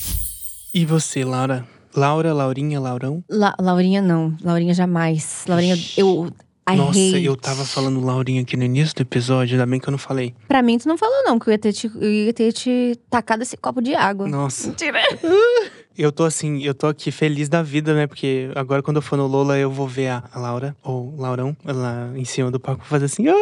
E você, Laura? Laura, Laurinha, Laurão? La- Laurinha não. Laurinha jamais. Laurinha, eu. I Nossa, hate. eu tava falando Laurinha aqui no início do episódio, ainda bem que eu não falei. Pra mim, tu não falou, não, que eu ia ter te, eu ia ter te tacado esse copo de água. Nossa. Mentira. Eu tô assim, eu tô aqui feliz da vida, né? Porque agora quando eu for no Lola, eu vou ver a, a Laura, ou Laurão, lá em cima do palco, fazer assim, ai!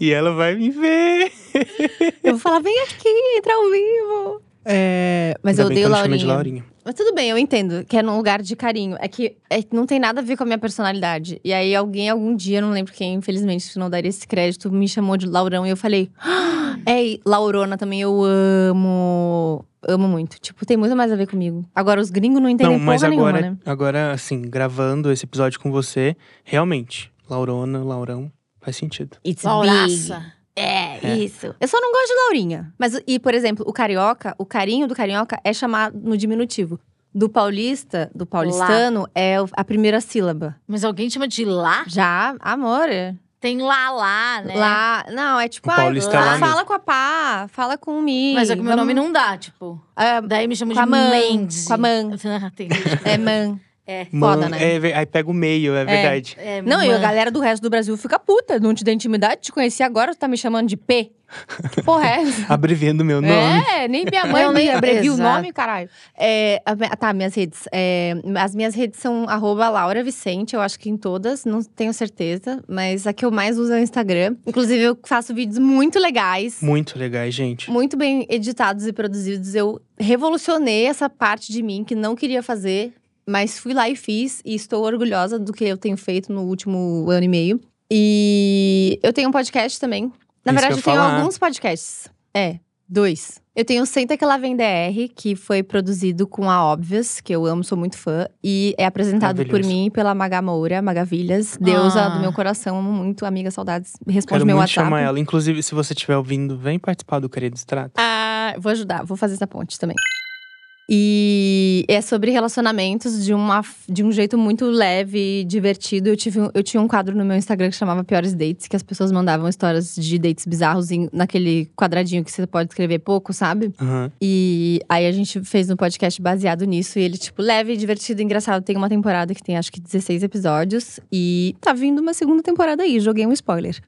E ela vai me ver. Eu vou falar, vem aqui, entra ao vivo. É, mas Ainda eu odeio Laurinha. Laurinha. Mas tudo bem, eu entendo que é num lugar de carinho. É que, é não tem nada a ver com a minha personalidade. E aí, alguém, algum dia, não lembro quem, infelizmente, não daria esse crédito, me chamou de Laurão e eu falei. "Ah, É, Laurona também eu amo. Amo muito. Tipo, tem muito mais a ver comigo. Agora, os gringos não entendem Não, mas agora, nenhuma, né? agora, assim, gravando esse episódio com você, realmente, Laurona, Laurão, faz sentido. It's big. Lauraça. É, É. isso. Eu só não gosto de Laurinha. Mas, e, por exemplo, o carioca, o carinho do carioca é chamado no diminutivo. Do paulista, do paulistano, é o- a primeira sílaba. Mas alguém chama de lá? Já, amor. é. Tem lá, lá, né? Lá, não, é tipo, O ah, é lá fala mesmo. com a pá, fala com mim. Mas é que meu vamos- nome não dá, tipo. Ah, Daí me chamam Com a de mãe, Mandy. com a mãe. Ah, tem- é man. É. Foda, né? é aí pega o meio, é verdade. é Não, e a galera do resto do Brasil fica puta. Não te dá intimidade, te conheci agora, tu tá me chamando de P. Que porra é essa? Abreviando meu nome. É, nem minha mãe nem abrevia o nome, caralho. É, tá, minhas redes. É, as minhas redes são arroba Laura Vicente, eu acho que em todas, não tenho certeza. Mas a que eu mais uso é o Instagram. Inclusive, eu faço vídeos muito legais. Muito legais, gente. Muito bem editados e produzidos. Eu revolucionei essa parte de mim que não queria fazer. Mas fui lá e fiz. E estou orgulhosa do que eu tenho feito no último ano e meio. E eu tenho um podcast também. Na Isso verdade, eu eu tenho falar. alguns podcasts. É, dois. Eu tenho o Senta Que Lá Vem DR, que foi produzido com a Óbvias, que eu amo, sou muito fã. E é apresentado por Maravilhoso. mim e pela Maga Moura, Magavilhas. Deusa Ah. do meu coração, amo muito, amiga, saudades. Responde Quero meu muito WhatsApp. chamar ela. Inclusive, se você estiver ouvindo, vem participar do Querido Extrato. Ah, vou ajudar, vou fazer essa ponte também. E é sobre relacionamentos de, uma, de um jeito muito leve, divertido. Eu, tive, eu tinha um quadro no meu Instagram que chamava Piores Dates, que as pessoas mandavam histórias de dates bizarros em- naquele quadradinho que você pode escrever pouco, sabe? Aham. E aí a gente fez um podcast baseado nisso. E ele, tipo, leve, divertido, engraçado. Tem uma temporada que tem acho que 16 episódios. E tá vindo uma segunda temporada aí. Joguei um spoiler.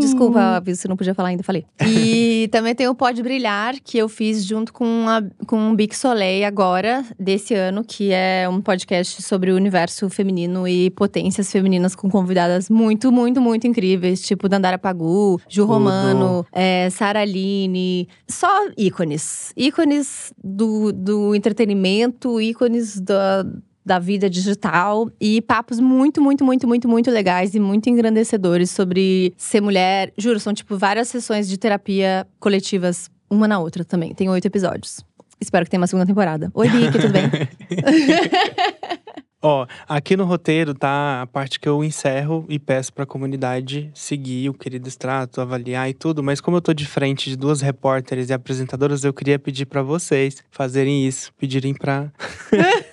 Desculpa, aviso, se não podia falar ainda, falei. E também tem o Pode Brilhar, que eu fiz junto com, a, com o Bic Soleil agora, desse ano, que é um podcast sobre o universo feminino e potências femininas com convidadas muito, muito, muito incríveis. Tipo Dandara Pagu, Ju. Romano, é, Sara Aline. Só ícones. Ícones do, do entretenimento, ícones da da vida digital e papos muito, muito, muito, muito, muito legais e muito engrandecedores sobre ser mulher. Juro, são tipo várias sessões de terapia coletivas uma na outra também. Tem oito episódios. Espero que tenha uma segunda temporada. Oi, Bic, tudo bem? Ó, aqui no roteiro tá a parte que eu encerro e peço pra comunidade seguir o querido extrato, avaliar e tudo, mas como eu tô de frente de duas repórteres e apresentadoras, eu queria pedir pra vocês fazerem isso, pedirem pra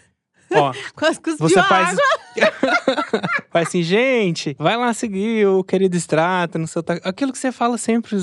Ó, Quase cuspiu você faz água. faz assim, gente, vai lá seguir o querido extrato no seu aquilo que você fala sempre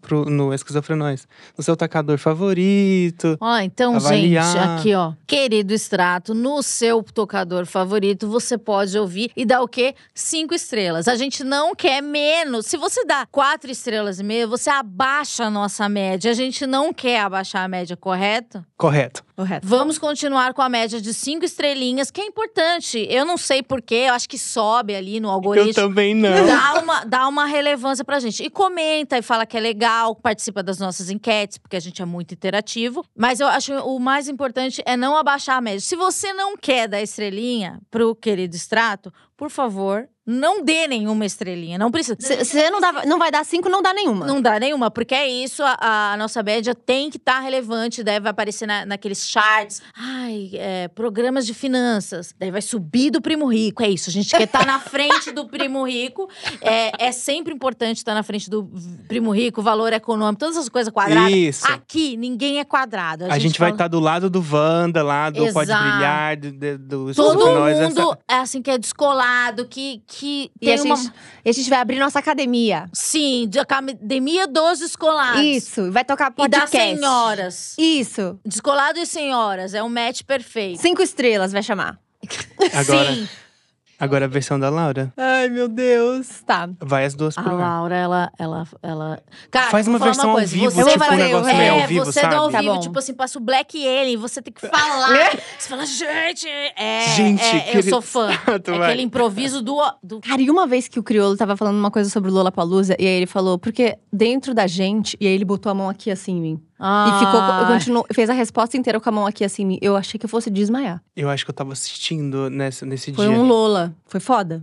pro- no esquizofrenóis, no seu tacador favorito. Ó, então, Avaliar. gente, aqui, ó. Querido extrato, no seu tocador favorito, você pode ouvir e dar o quê? Cinco estrelas. A gente não quer menos. Se você dá quatro estrelas e meia, você abaixa a nossa média. A gente não quer abaixar a média, correto? Correto. Correto. Vamos continuar com a média de cinco estrelinhas, que é importante. Eu não sei porquê, eu acho que sobe ali no Eu algoritmo. também não. Dá uma, dá uma relevância pra gente. E comenta e fala que é legal, participa das nossas enquetes, porque a gente é muito interativo. Mas eu acho o mais importante é não abaixar a média. Se você não quer dar estrelinha pro querido extrato, por favor, não dê nenhuma estrelinha. Não precisa. Se você não, dá- não vai dar cinco, não dá nenhuma. Não dá nenhuma, porque é isso, a, a nossa média tem que estar relevante, daí vai aparecer na, naqueles charts. Ai, é, programas de finanças. Daí vai subir do primo rico. É isso, a gente quer estar na frente do primo rico. É, é sempre importante estar na frente do primo rico, valor econômico, todas essas coisas quadradas. Isso. Aqui, ninguém é quadrado. A, gente, vai fala- estar do lado do Wanda, lá do Pode Exato. Brilhar, do, do, do Todo nós, mundo essa- é assim que é descolado, que, que E a, uma. gente, a gente vai abrir nossa academia. Sim, de academia dos descolados. Isso. Vai tocar E das podcast. senhoras. Isso. Descolado e senhoras, é um match perfeito. Cinco estrelas vai chamar. Agora, Sim. Agora a versão da Laura. Ai, meu Deus. Tá. Vai as duas A por ar. Laura, ela, ela, ela. Cara, Faz vou uma falar versão ao coisa, vivo, você tipo vai um negócio é, meio ao vivo, você do ao sabe? Tá vivo, bom. tipo assim, passa o Black Alien, você tem que falar. você fala, gente, é, Gente, é, eu sou fã. extrato, é vai. aquele improviso do, do Cara, e uma vez que o Criolo tava falando uma coisa sobre o Lollapalooza, e aí ele falou, porque dentro da gente, e aí ele botou a mão aqui assim em mim. E ficou, Ah, continuou, fez a resposta inteira com a mão aqui assim. Eu achei que eu fosse desmaiar. Eu acho que eu tava assistindo nesse, nesse Foi dia. um Lola. Foi foda.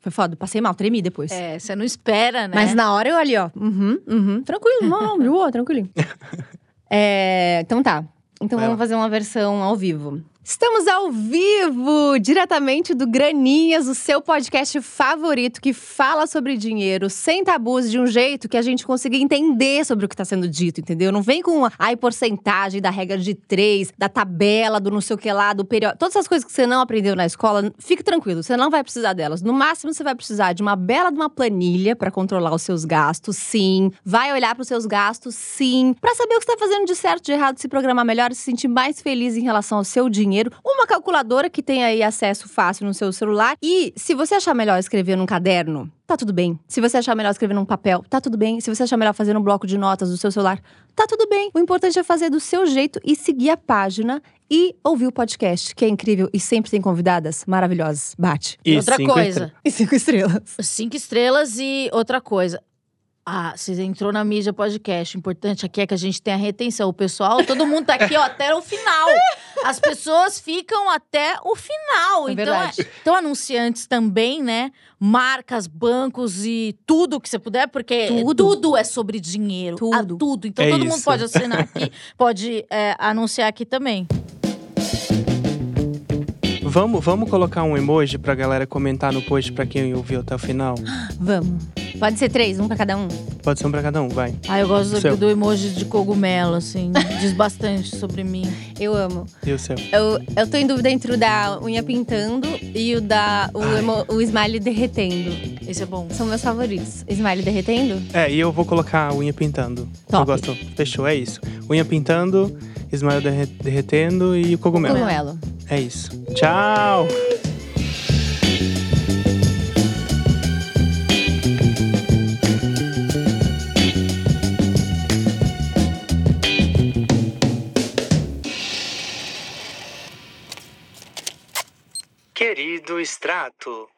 Foi foda. Passei mal, tremi depois. É, você não espera, né? Mas na hora eu ali, ó. Uhum, uhum. Tranquilo, não, de boa, tranquilinho. É, então tá. Então Vai vamos lá. fazer uma versão ao vivo. Estamos ao vivo, diretamente do Graninhas, o seu podcast favorito que fala sobre dinheiro sem tabus, de um jeito que a gente consiga entender sobre o que está sendo dito, entendeu? Não vem com ai porcentagem da regra de três, da tabela, do não sei o que lá, do período. Todas essas coisas que você não aprendeu na escola, fique tranquilo, você não vai precisar delas. No máximo, você vai precisar de uma bela de uma planilha para controlar os seus gastos, sim. Vai olhar para os seus gastos, sim. Para saber o que está fazendo de certo, de errado, se programar melhor, se sentir mais feliz em relação ao seu dinheiro. Uma calculadora que tem aí acesso fácil no seu celular. E se você achar melhor escrever num caderno, tá tudo bem. Se você achar melhor escrever num papel, tá tudo bem. Se você achar melhor fazer um bloco de notas do seu celular, tá tudo bem. O importante é fazer do seu jeito e seguir a página e ouvir o podcast, que é incrível e sempre tem convidadas maravilhosas. Bate. E outra cinco coisa. E cinco estrelas. Cinco estrelas e outra coisa. Ah, você entrou na mídia podcast. O importante aqui é que a gente tenha retenção. O pessoal, todo mundo tá aqui, ó, até o final. As pessoas ficam até o final. É então, verdade. então, anunciantes também, né? Marcas, bancos e tudo que você puder, porque Tudo. tudo, é sobre dinheiro. Tudo. Ah, tudo. Então É todo mundo isso. pode assinar aqui, pode é, anunciar aqui também. Vamos, vamos colocar um emoji pra galera comentar no post pra quem ouviu até o final? Vamos. Pode ser três, um pra cada um. Pode ser um pra cada um, vai. Ah, eu gosto Seu. do, do emoji de cogumelo, assim. Diz bastante sobre mim. Eu amo. E o seu? Eu, eu tô em dúvida entre o da unha pintando e o da o, emo- o smile derretendo. Esse é bom. São meus favoritos. Smile derretendo? É, e eu vou colocar a unha pintando. Top. Eu gosto. Fechou, é isso. Unha pintando, Ismael derre- derretendo e o cogumelo. Cogumelo. É isso. Tchau! Querido extrato.